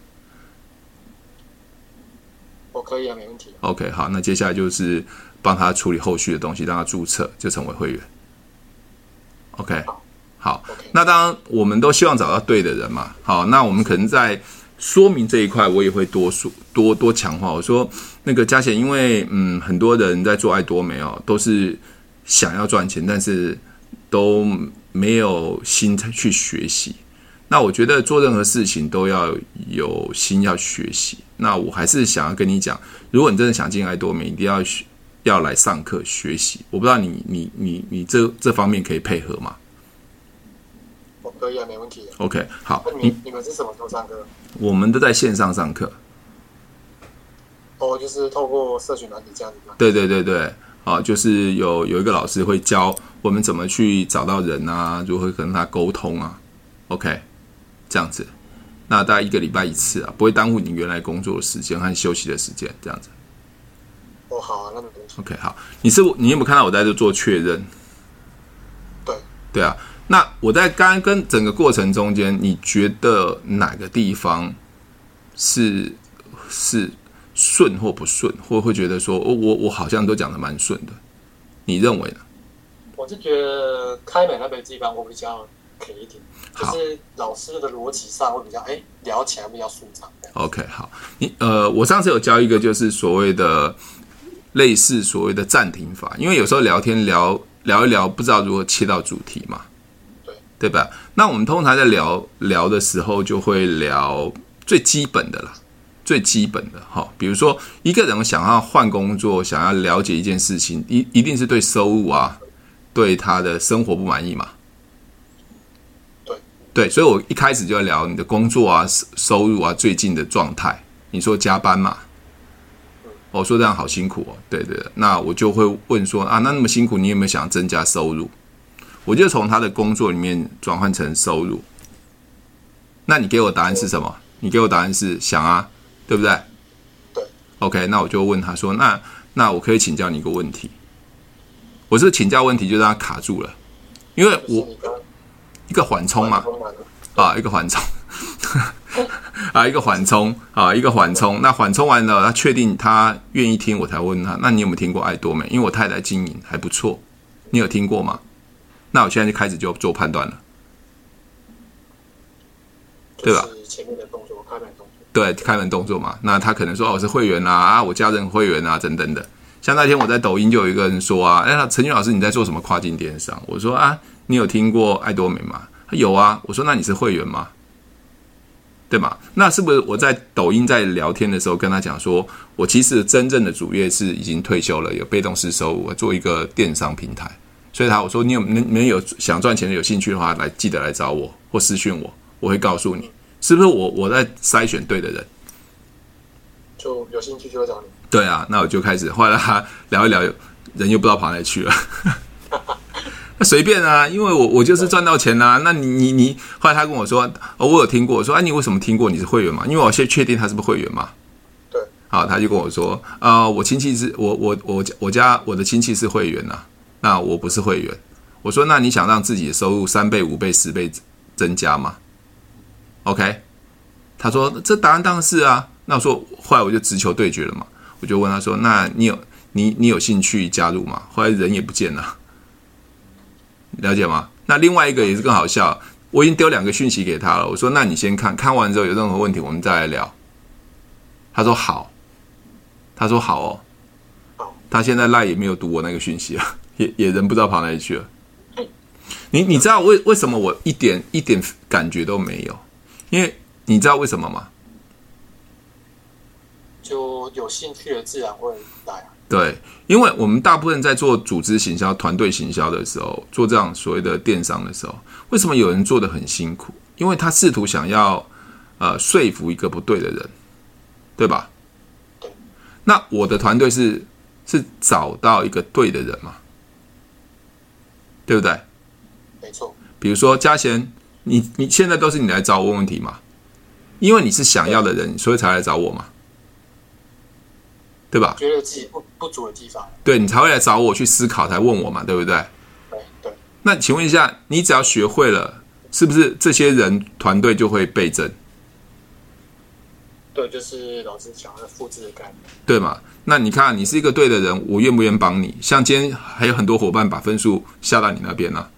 我可以啊，没问题。OK，好，那接下来就是帮他处理后续的东西，让他注册就成为会员。OK，好。那当然我们都希望找到对的人嘛。好，那我们可能在说明这一块，我也会多说多多强化。我说那个嘉贤，因为嗯，很多人在做爱多美哦，都是。想要赚钱，但是都没有心去学习。那我觉得做任何事情都要有心要学习。那我还是想要跟你讲，如果你真的想进爱多美，一定要要来上课学习。我不知道你你你你这这方面可以配合吗？我可以啊，没问题。OK，好。你你们是什么时候上课？我们都在线上上课。哦，就是透过社群软体这样子吗？对对对对。啊，就是有有一个老师会教我们怎么去找到人啊，如何跟他沟通啊，OK，这样子，那大概一个礼拜一次啊，不会耽误你原来工作的时间和休息的时间，这样子。哦，好啊，那没 OK，好，你是你有没有看到我在这做确认？对，对啊。那我在刚刚跟整个过程中间，你觉得哪个地方是是顺或不顺，或会觉得说，我我我好像都讲的蛮顺的？你认为呢？我是觉得开美那边地方我比较可以一点，就是老师的逻辑上会比较哎聊起来比较顺畅。OK，好，你呃，我上次有教一个就是所谓的类似所谓的暂停法，因为有时候聊天聊聊一聊，不知道如何切到主题嘛。对吧？那我们通常在聊聊的时候，就会聊最基本的啦，最基本的哈。比如说，一个人想要换工作，想要了解一件事情，一一定是对收入啊，对他的生活不满意嘛。对对，所以我一开始就要聊你的工作啊、收入啊、最近的状态。你说加班嘛？我说这样好辛苦哦。对对，那我就会问说啊，那那么辛苦，你有没有想增加收入？我就从他的工作里面转换成收入，那你给我答案是什么？你给我答案是想啊，对不对？对。OK，那我就问他说：“那那我可以请教你一个问题？”我这个请教问题就让他卡住了，因为我一个缓冲嘛，啊，一个缓冲，啊，一个缓冲，啊，一个缓冲。那缓冲完了，他确定他愿意听，我才问他：“那你有没有听过爱多美？因为我太太经营还不错，你有听过吗？”那我现在就开始就做判断了，对吧？对，开门动作嘛。那他可能说：“哦，我是会员啊，啊，我家人会员啊，等等的。”像那天我在抖音就有一个人说：“啊，哎，陈俊老师你在做什么跨境电商？”我说：“啊，你有听过爱多美吗？”他有啊。我说：“那你是会员吗？对吗？那是不是我在抖音在聊天的时候跟他讲说，我其实真正的主业是已经退休了，有被动式收入，我做一个电商平台。”所以他我说你有没没有想赚钱的有兴趣的话，来记得来找我或私讯我，我会告诉你是不是我我在筛选对的人，就有兴趣就会找你。对啊，那我就开始后来他聊一聊，人又不知道跑哪里去了。那随便啊，因为我我就是赚到钱啦、啊。那你你你后来他跟我说，哦，我有听过，我说哎、啊，你为什么听过？你是会员嘛？因为我先确定他是不是会员嘛。对，好，他就跟我说啊、呃，我亲戚是我我我我家我的亲戚是会员呐、啊。那我不是会员，我说，那你想让自己的收入三倍、五倍、十倍增加吗？OK，他说这答案当然是啊。那我说后来我就直球对决了嘛，我就问他说，那你有你你有兴趣加入吗？后来人也不见了，了解吗？那另外一个也是更好笑，我已经丢两个讯息给他了，我说那你先看看完之后有任何问题我们再来聊。他说好，他说好哦，他现在赖也没有读我那个讯息啊。也也人不知道跑哪里去了。你你知道为为什么我一点一点感觉都没有？因为你知道为什么吗？就有兴趣的自然会来啊。对，因为我们大部分在做组织行销、团队行销的时候，做这样所谓的电商的时候，为什么有人做的很辛苦？因为他试图想要呃说服一个不对的人，对吧？对。那我的团队是是找到一个对的人嘛？对不对？没错。比如说嘉贤，你你现在都是你来找我问问题嘛？因为你是想要的人，所以才来找我嘛，对吧？觉得自己不不足的地方，对，你才会来找我去思考，才问我嘛，对不对？对对。那请问一下，你只要学会了，是不是这些人团队就会倍增？对，就是老师讲的复制的概念，对嘛？那你看，你是一个对的人，我愿不愿意帮你？像今天还有很多伙伴把分数下到你那边呢，啊，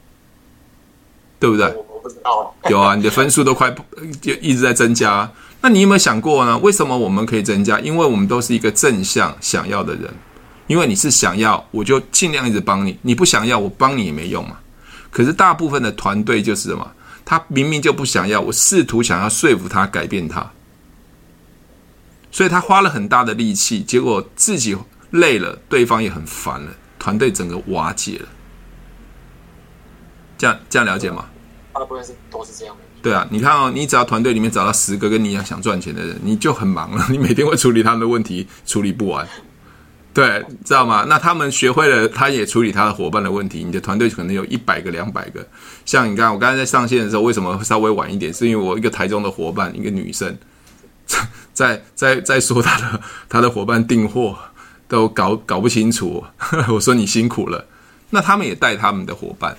对不对？不知道。有啊，你的分数都快就一直在增加。那你有没有想过呢？为什么我们可以增加？因为我们都是一个正向想要的人。因为你是想要，我就尽量一直帮你；你不想要，我帮你也没用嘛。可是大部分的团队就是什么？他明明就不想要，我试图想要说服他改变他。所以他花了很大的力气，结果自己累了，对方也很烦了，团队整个瓦解了。这样这样了解吗？大部分是都是这样的。对啊，你看哦，你只要团队里面找到十个跟你一样想赚钱的人，你就很忙了。你每天会处理他们的问题，处理不完。对，知道吗？那他们学会了，他也处理他的伙伴的问题。你的团队可能有一百个、两百个。像你看，我刚才在上线的时候，为什么会稍微晚一点？是因为我一个台中的伙伴，一个女生。在在在说他的他的伙伴订货都搞搞不清楚。我说你辛苦了，那他们也带他们的伙伴，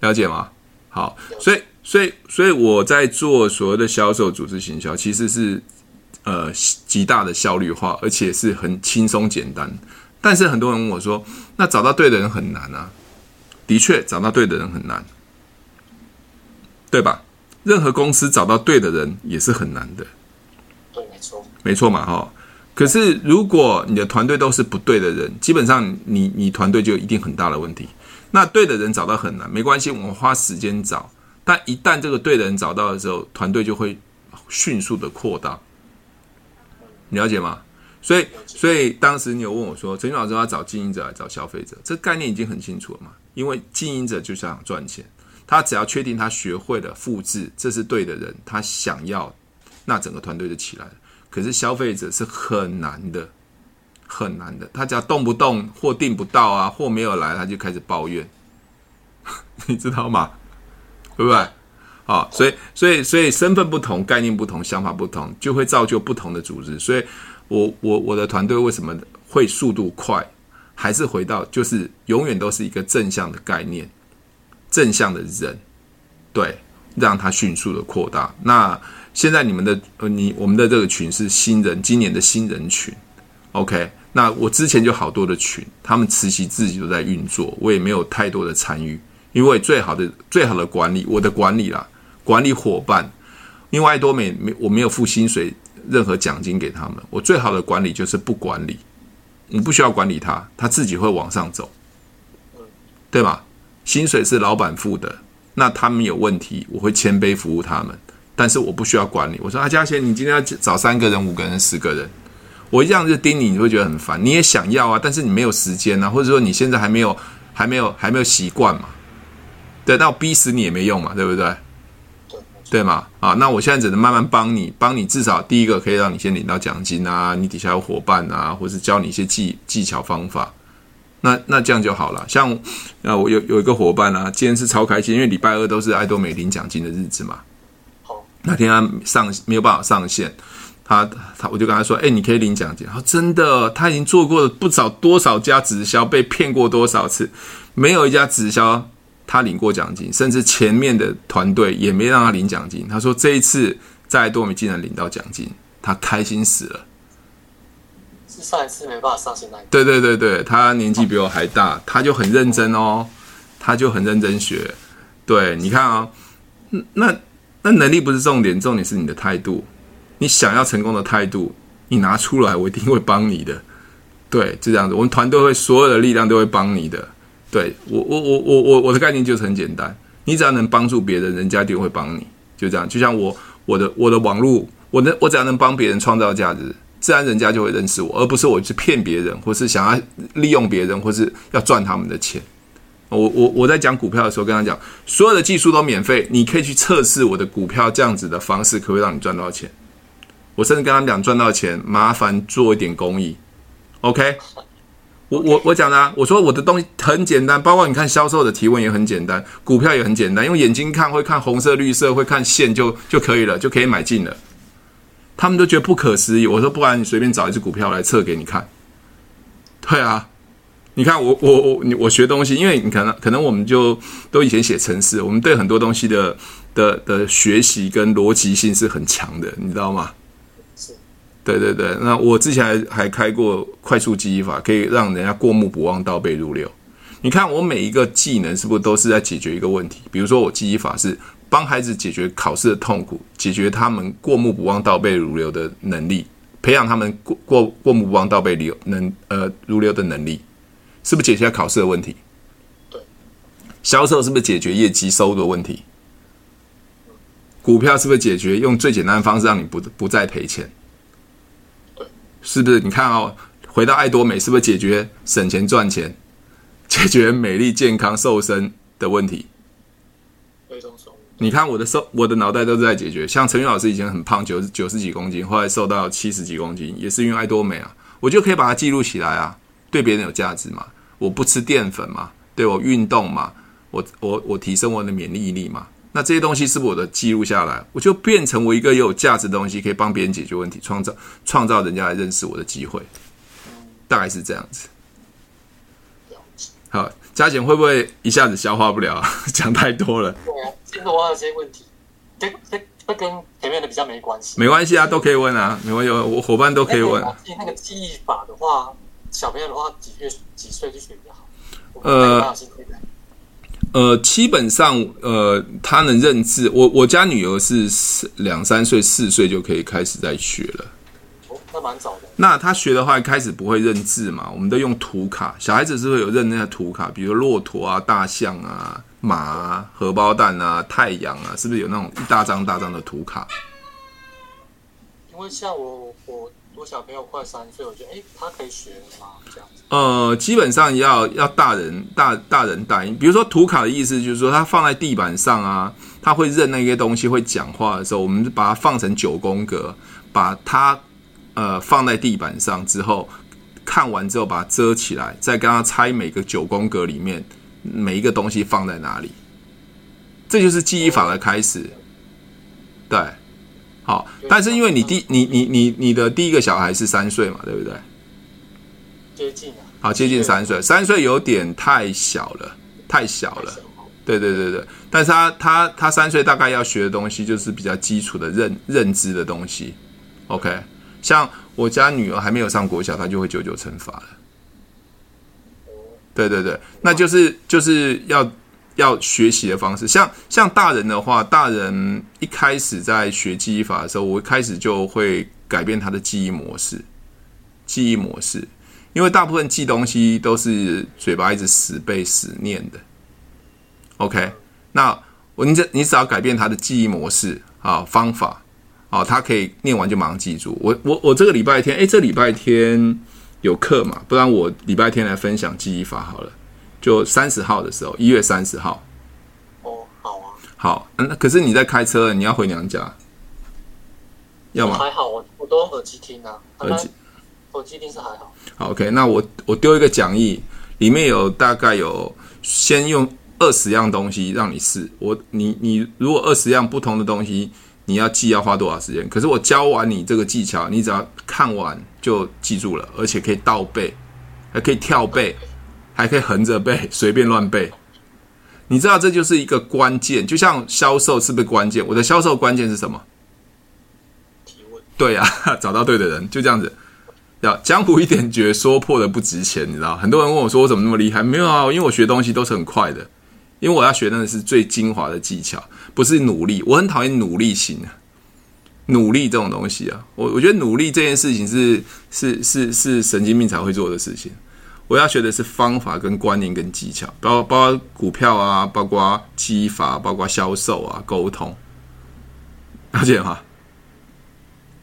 了解吗？好，所以所以所以我在做所谓的销售组织行销，其实是呃极大的效率化，而且是很轻松简单。但是很多人问我说，那找到对的人很难啊。的确，找到对的人很难，对吧？任何公司找到对的人也是很难的。对，没错，没错嘛，哈。可是如果你的团队都是不对的人，基本上你你团队就一定很大的问题。那对的人找到很难，没关系，我们花时间找。但一旦这个对的人找到的时候，团队就会迅速的扩大。了解吗？所以，所以当时你有问我说：“陈老师要找经营者还是找消费者？”这概念已经很清楚了嘛。因为经营者就想赚钱，他只要确定他学会了复制，这是对的人，他想要，那整个团队就起来了。可是消费者是很难的，很难的。他只要动不动货订不到啊，货没有来，他就开始抱怨，你知道吗？对不对？啊，所以，所以，所以身份不同，概念不同，想法不同，就会造就不同的组织。所以我，我，我的团队为什么会速度快？还是回到，就是永远都是一个正向的概念，正向的人，对，让它迅速的扩大。那现在你们的呃，你我们的这个群是新人，今年的新人群，OK。那我之前就好多的群，他们慈禧自己都在运作，我也没有太多的参与，因为最好的最好的管理，我的管理啦，管理伙伴，因为爱多美没我没有付薪水，任何奖金给他们，我最好的管理就是不管理。你不需要管理他，他自己会往上走，对吧？薪水是老板付的，那他们有问题，我会谦卑服务他们，但是我不需要管理。我说阿，嘉贤，你今天要找三个人、五个人、十个人，我一样就盯你，你会觉得很烦。你也想要啊，但是你没有时间啊，或者说你现在还没有、还没有、还没有习惯嘛？对，那我逼死你也没用嘛，对不对？对嘛？啊，那我现在只能慢慢帮你，帮你至少第一个可以让你先领到奖金啊，你底下有伙伴啊，或是教你一些技技巧方法，那那这样就好了。像啊，我有有一个伙伴啊，今天是超开心，因为礼拜二都是爱多美领奖金的日子嘛。好，那天他上没有办法上线，他他我就跟他说，哎，你可以领奖金。他说真的，他已经做过了不少多少家直销，被骗过多少次，没有一家直销。他领过奖金，甚至前面的团队也没让他领奖金。他说这一次在多米竟然领到奖金，他开心死了。是上一次没办法上线那一个。对对对对，他年纪比我还大，他就很认真哦，他就很认真学。对，你看啊、哦，那那能力不是重点，重点是你的态度。你想要成功的态度，你拿出来，我一定会帮你的。对，就这样子，我们团队会所有的力量都会帮你的。对我，我，我，我，我，我的概念就是很简单，你只要能帮助别人，人家就会帮你，就这样。就像我，我的，我的网络，我能，我只要能帮别人创造价值，自然人家就会认识我，而不是我去骗别人，或是想要利用别人，或是要赚他们的钱。我，我，我在讲股票的时候跟他讲，所有的技术都免费，你可以去测试我的股票这样子的方式，可不可以让你赚到钱？我甚至跟他们讲，赚到钱麻烦做一点公益，OK。我我我讲的啊，我说我的东西很简单，包括你看销售的提问也很简单，股票也很简单，用眼睛看会看红色、绿色，会看线就就可以了，就可以买进了。他们都觉得不可思议。我说不然你随便找一只股票来测给你看。对啊，你看我我我你我学东西，因为你可能可能我们就都以前写程式，我们对很多东西的的的学习跟逻辑性是很强的，你知道吗？对对对，那我之前还还开过快速记忆法，可以让人家过目不忘，倒背如流。你看我每一个技能是不是都是在解决一个问题？比如说我记忆法是帮孩子解决考试的痛苦，解决他们过目不忘、倒背如流的能力，培养他们过过过目不忘、倒背流能呃如流的能力，是不是解决考试的问题？对，销售是不是解决业绩收入的问题？股票是不是解决用最简单的方式让你不不再赔钱？是不是？你看哦，回到爱多美，是不是解决省钱赚钱，解决美丽健康瘦身的问题？你看我的瘦，我的脑袋都是在解决。像陈宇老师以前很胖，九十九十几公斤，后来瘦到七十几公斤，也是因为爱多美啊。我就可以把它记录起来啊，对别人有价值嘛。我不吃淀粉嘛，对我运动嘛，我我我提升我的免疫力嘛。那这些东西是不是我的记录下来，我就变成我一个有价值的东西，可以帮别人解决问题，创造创造人家来认识我的机会。大概是这样子。好，加减会不会一下子消化不了啊？讲太多了。对啊，其实我还有些问题，这这这跟前面的比较没关系。没关系啊，都可以问啊，没关系，我伙伴都可以问。那个记忆法的话，小朋友的话几岁几岁就学比较好？呃呃，基本上呃，他能认字。我我家女儿是两三岁、四岁就可以开始在学了。那蛮早的。那他学的话，开始不会认字嘛？我们都用图卡，小孩子是会有认那些图卡，比如骆驼啊、大象啊、马啊、荷包蛋啊、太阳啊，是不是有那种一大张大张的图卡？因为像我我我小朋友快三岁，我觉得哎，他可以学吗？这样子。呃，基本上要要大人大大人带，比如说图卡的意思就是说，他放在地板上啊，他会认那些东西，会讲话的时候，我们把它放成九宫格，把它。呃，放在地板上之后，看完之后把它遮起来，再跟他猜每个九宫格里面每一个东西放在哪里，这就是记忆法的开始。对，好，但是因为你第你你你你的第一个小孩是三岁嘛，对不对？接近了。好，接近三岁，三岁有点太小了，太小了。对对对对，但是他他他三岁大概要学的东西就是比较基础的认认知的东西，OK。像我家女儿还没有上国小，她就会九九乘法了。对对对，那就是就是要要学习的方式。像像大人的话，大人一开始在学记忆法的时候，我一开始就会改变他的记忆模式。记忆模式，因为大部分记东西都是嘴巴一直死背死念的。OK，那我你只你只要改变他的记忆模式啊方法。啊，他可以念完就马上记住。我我我这个礼拜天，诶，这礼拜天有课嘛？不然我礼拜天来分享记忆法好了。就三十号的时候，一月三十号。哦，好啊。好，那可是你在开车，你要回娘家，要吗？还好，我我都用耳机听啊。耳机，耳机听是还好。好，OK，那我我丢一个讲义，里面有大概有先用二十样东西让你试。我你你如果二十样不同的东西。你要记要花多少时间？可是我教完你这个技巧，你只要看完就记住了，而且可以倒背，还可以跳背，还可以横着背，随便乱背。你知道这就是一个关键，就像销售是不是关键？我的销售关键是什么？提问。对呀，找到对的人，就这样子。要江湖一点诀，说破的不值钱，你知道？很多人问我说我怎么那么厉害？没有啊，因为我学东西都是很快的。因为我要学的是最精华的技巧，不是努力。我很讨厌努力型的，努力这种东西啊，我我觉得努力这件事情是是是是神经病才会做的事情。我要学的是方法跟观念跟技巧，包包括股票啊，包括技法，包括销售啊，沟通，了解吗？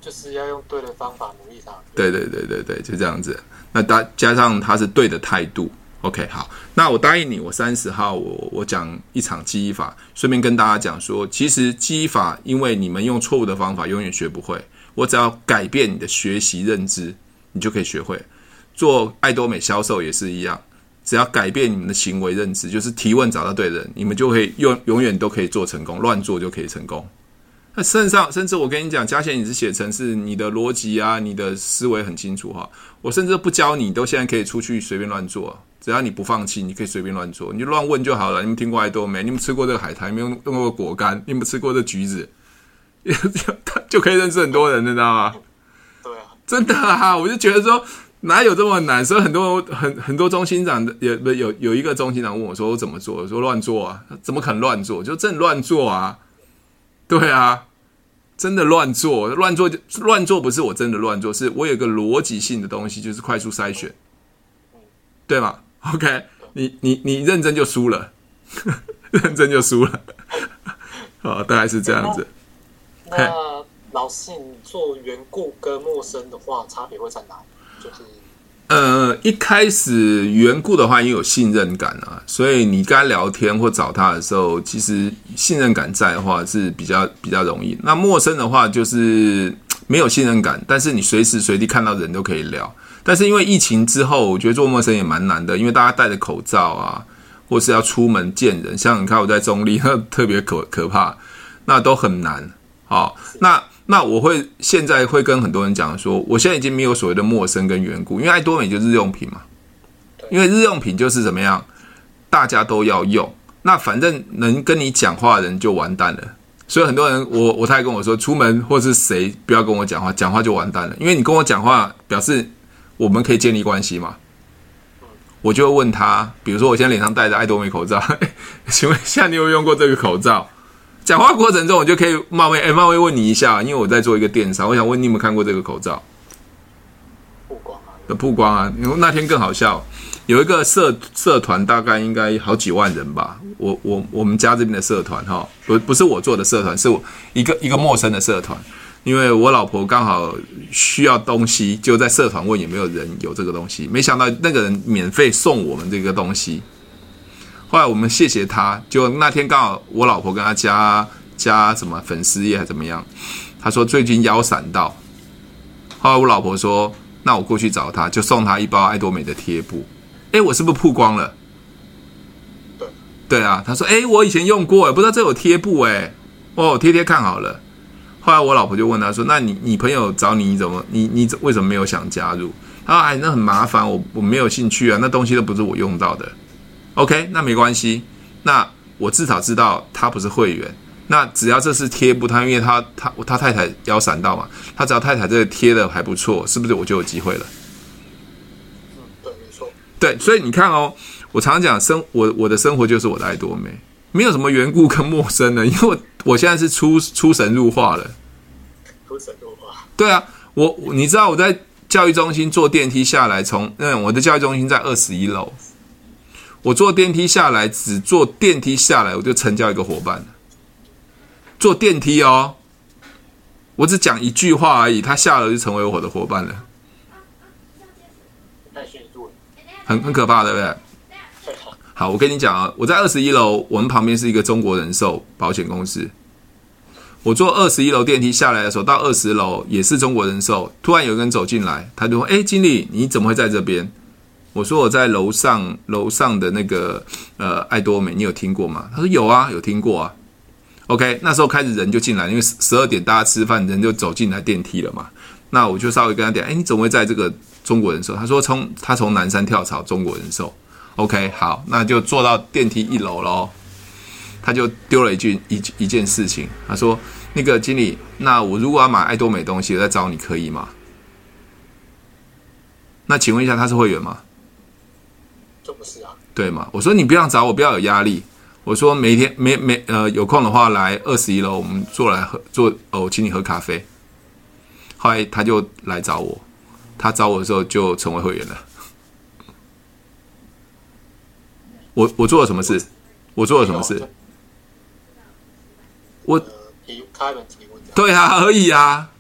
就是要用对的方法努力它。对对对对对，就这样子。那加加上他是对的态度。OK，好，那我答应你，我三十号我我讲一场记忆法，顺便跟大家讲说，其实记忆法，因为你们用错误的方法，永远学不会。我只要改变你的学习认知，你就可以学会。做爱多美销售也是一样，只要改变你们的行为认知，就是提问找到对的人，你们就会永永远都可以做成功，乱做就可以成功。那甚至甚至我跟你讲，嘉贤，你是写程式，你的逻辑啊，你的思维很清楚哈。我甚至不教你，都现在可以出去随便乱做。只要你不放弃，你可以随便乱做，你就乱问就好了。你们听过爱多美？你们吃过这个海苔？你们用用过果干？你们吃过这橘子？他 就可以认识很多人，你知道吗？对啊，真的啊！我就觉得说，哪有这么难？所以很多很很多中心长的有有有一个中心长问我说：“我怎么做？”我说：“乱做啊！怎么可能乱做？就真乱做啊！对啊，真的乱做，乱做就乱做，不是我真的乱做，是我有个逻辑性的东西，就是快速筛选，对吗？” OK，你你你认真就输了，认真就输了，好，大概是这样子。那，那老师，你做缘故跟陌生的话，差别会在哪里？呃，一开始缘故的话，因为有信任感啊，所以你跟他聊天或找他的时候，其实信任感在的话是比较比较容易。那陌生的话，就是没有信任感，但是你随时随地看到人都可以聊。但是因为疫情之后，我觉得做陌生也蛮难的，因为大家戴着口罩啊，或是要出门见人，像你看我在中立，特别可可怕，那都很难。好，那那我会现在会跟很多人讲说，我现在已经没有所谓的陌生跟缘故，因为爱多美就是日用品嘛。因为日用品就是怎么样，大家都要用，那反正能跟你讲话的人就完蛋了。所以很多人，我我太太跟我说，出门或是谁不要跟我讲话，讲话就完蛋了。因为你跟我讲话，表示我们可以建立关系嘛。我就会问他，比如说我现在脸上戴着爱多美口罩，请问一下你有用过这个口罩？讲话过程中，我就可以冒昧哎，冒昧问你一下，因为我在做一个电商，我想问你有没有看过这个口罩？曝光啊！的曝光啊！因为那天更好笑，有一个社社团，大概应该好几万人吧。我我我们家这边的社团哈，不不是我做的社团，是我一个一个陌生的社团。因为我老婆刚好需要东西，就在社团问有没有人有这个东西，没想到那个人免费送我们这个东西。后来我们谢谢他，就那天刚好我老婆跟他加加什么粉丝页还怎么样，他说最近腰闪到，后来我老婆说那我过去找他，就送他一包爱多美的贴布。哎，我是不是曝光了？对啊，他说哎，我以前用过，不知道这有贴布哎，哦，贴贴看好了。后来我老婆就问他说，那你你朋友找你，你怎么你你为什么没有想加入？他说哎，那很麻烦，我我没有兴趣啊，那东西都不是我用到的。OK，那没关系。那我至少知道他不是会员。那只要这次贴不，他因为他他他太太腰闪到嘛，他只要太太这个贴的还不错，是不是我就有机会了？嗯，对，没错。对，所以你看哦，我常常讲生我我的生活就是我的爱多美，没有什么缘故跟陌生的，因为我我现在是出出神入化了。出神入化。对啊，我你知道我在教育中心坐电梯下来，从嗯我的教育中心在二十一楼。我坐电梯下来，只坐电梯下来，我就成交一个伙伴。坐电梯哦，我只讲一句话而已，他下楼就成为我的伙伴了。很很可怕，对不对？好，我跟你讲啊，我在二十一楼，我们旁边是一个中国人寿保险公司。我坐二十一楼电梯下来的时候，到二十楼也是中国人寿，突然有个人走进来，他就说：“哎，经理，你怎么会在这边？”我说我在楼上，楼上的那个呃爱多美，你有听过吗？他说有啊，有听过啊。OK，那时候开始人就进来，因为十二点大家吃饭，人就走进来电梯了嘛。那我就稍微跟他讲，哎，你怎么会在这个中国人寿？他说从他从南山跳槽中国人寿。OK，好，那就坐到电梯一楼喽。他就丢了一句一一件事情，他说那个经理，那我如果要买爱多美东西，我再找你可以吗？那请问一下，他是会员吗？就不是啊，对嘛？我说你不要找我，不要有压力。我说每天没没呃有空的话来二十一楼，我们坐来喝坐哦，请你喝咖啡。后来他就来找我，他找我的时候就成为会员了。我我做了什么事？我做了什么事？我。对啊，而已啊，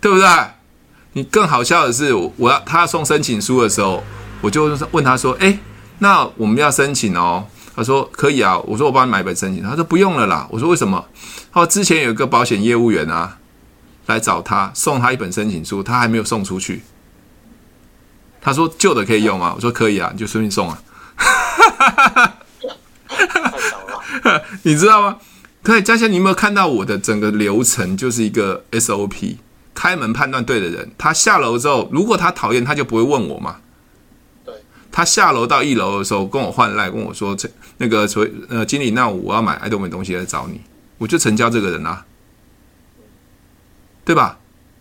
对不对？你更好笑的是，我要他送申请书的时候，我就问他说：“哎。”那我们要申请哦，他说可以啊，我说我帮你买本申请，他说不用了啦，我说为什么？他说之前有一个保险业务员啊来找他送他一本申请书，他还没有送出去。他说旧的可以用吗？我说可以啊，你就顺便送啊。你知道吗？可以，佳贤，你有没有看到我的整个流程就是一个 SOP？开门判断对的人，他下楼之后，如果他讨厌，他就不会问我嘛。他下楼到一楼的时候，跟我换赖，跟我说：“这那个所以呃，经理，那我要买爱多美东西来找你，我就成交这个人啊，对吧？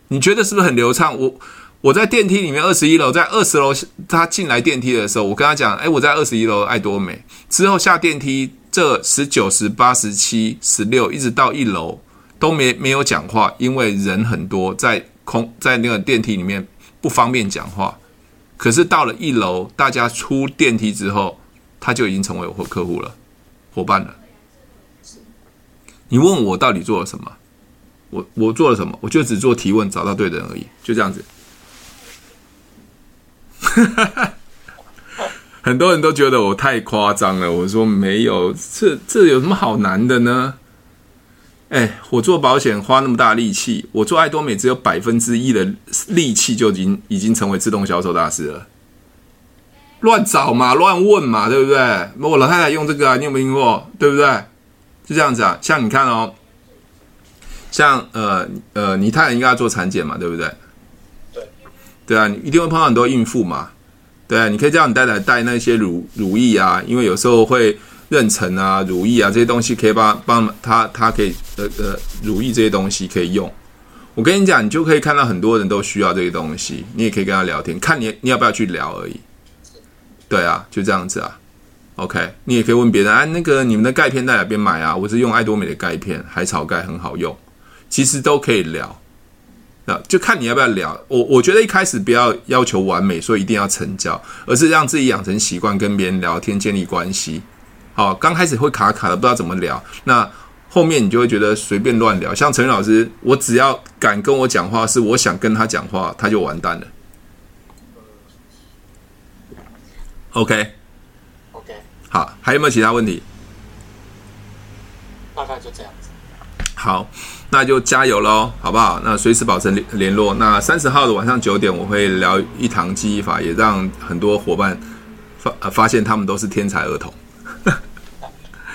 你觉得是不是很流畅？我我在电梯里面二十一楼，在二十楼他进来电梯的时候，我跟他讲：哎，我在二十一楼爱多美。之后下电梯，这十九、十八、十七、十六，一直到一楼都没没有讲话，因为人很多，在空在那个电梯里面不方便讲话。”可是到了一楼，大家出电梯之后，他就已经成为我客户了，伙伴了。你问我到底做了什么？我我做了什么？我就只做提问，找到对的人而已，就这样子。很多人都觉得我太夸张了，我说没有，这这有什么好难的呢？哎，我做保险花那么大力气，我做爱多美只有百分之一的力气就已经已经成为自动销售大师了。乱找嘛，乱问嘛，对不对？我老太太用这个啊，你有没有听过？对不对？是这样子啊。像你看哦，像呃呃，你太太应该要做产检嘛，对不对？对，对啊，你一定会碰到很多孕妇嘛，对啊，你可以叫你太太带那些乳乳液啊，因为有时候会妊娠啊、乳液啊这些东西可以帮帮她，她可以呃呃乳液这些东西可以用。我跟你讲，你就可以看到很多人都需要这些东西，你也可以跟他聊天，看你你要不要去聊而已。对啊，就这样子啊。OK，你也可以问别人，哎，那个你们的钙片在哪边买啊？我是用爱多美的钙片，海草钙很好用，其实都可以聊。那就看你要不要聊。我我觉得一开始不要要求完美，说一定要成交，而是让自己养成习惯，跟别人聊天，建立关系。好，刚开始会卡卡的，不知道怎么聊。那后面你就会觉得随便乱聊。像陈老师，我只要敢跟我讲话，是我想跟他讲话，他就完蛋了。OK。好，还有没有其他问题？大概就这样子。好，那就加油喽，好不好？那随时保持联联络。那三十号的晚上九点，我会聊一堂记忆法，也让很多伙伴发发现他们都是天才儿童。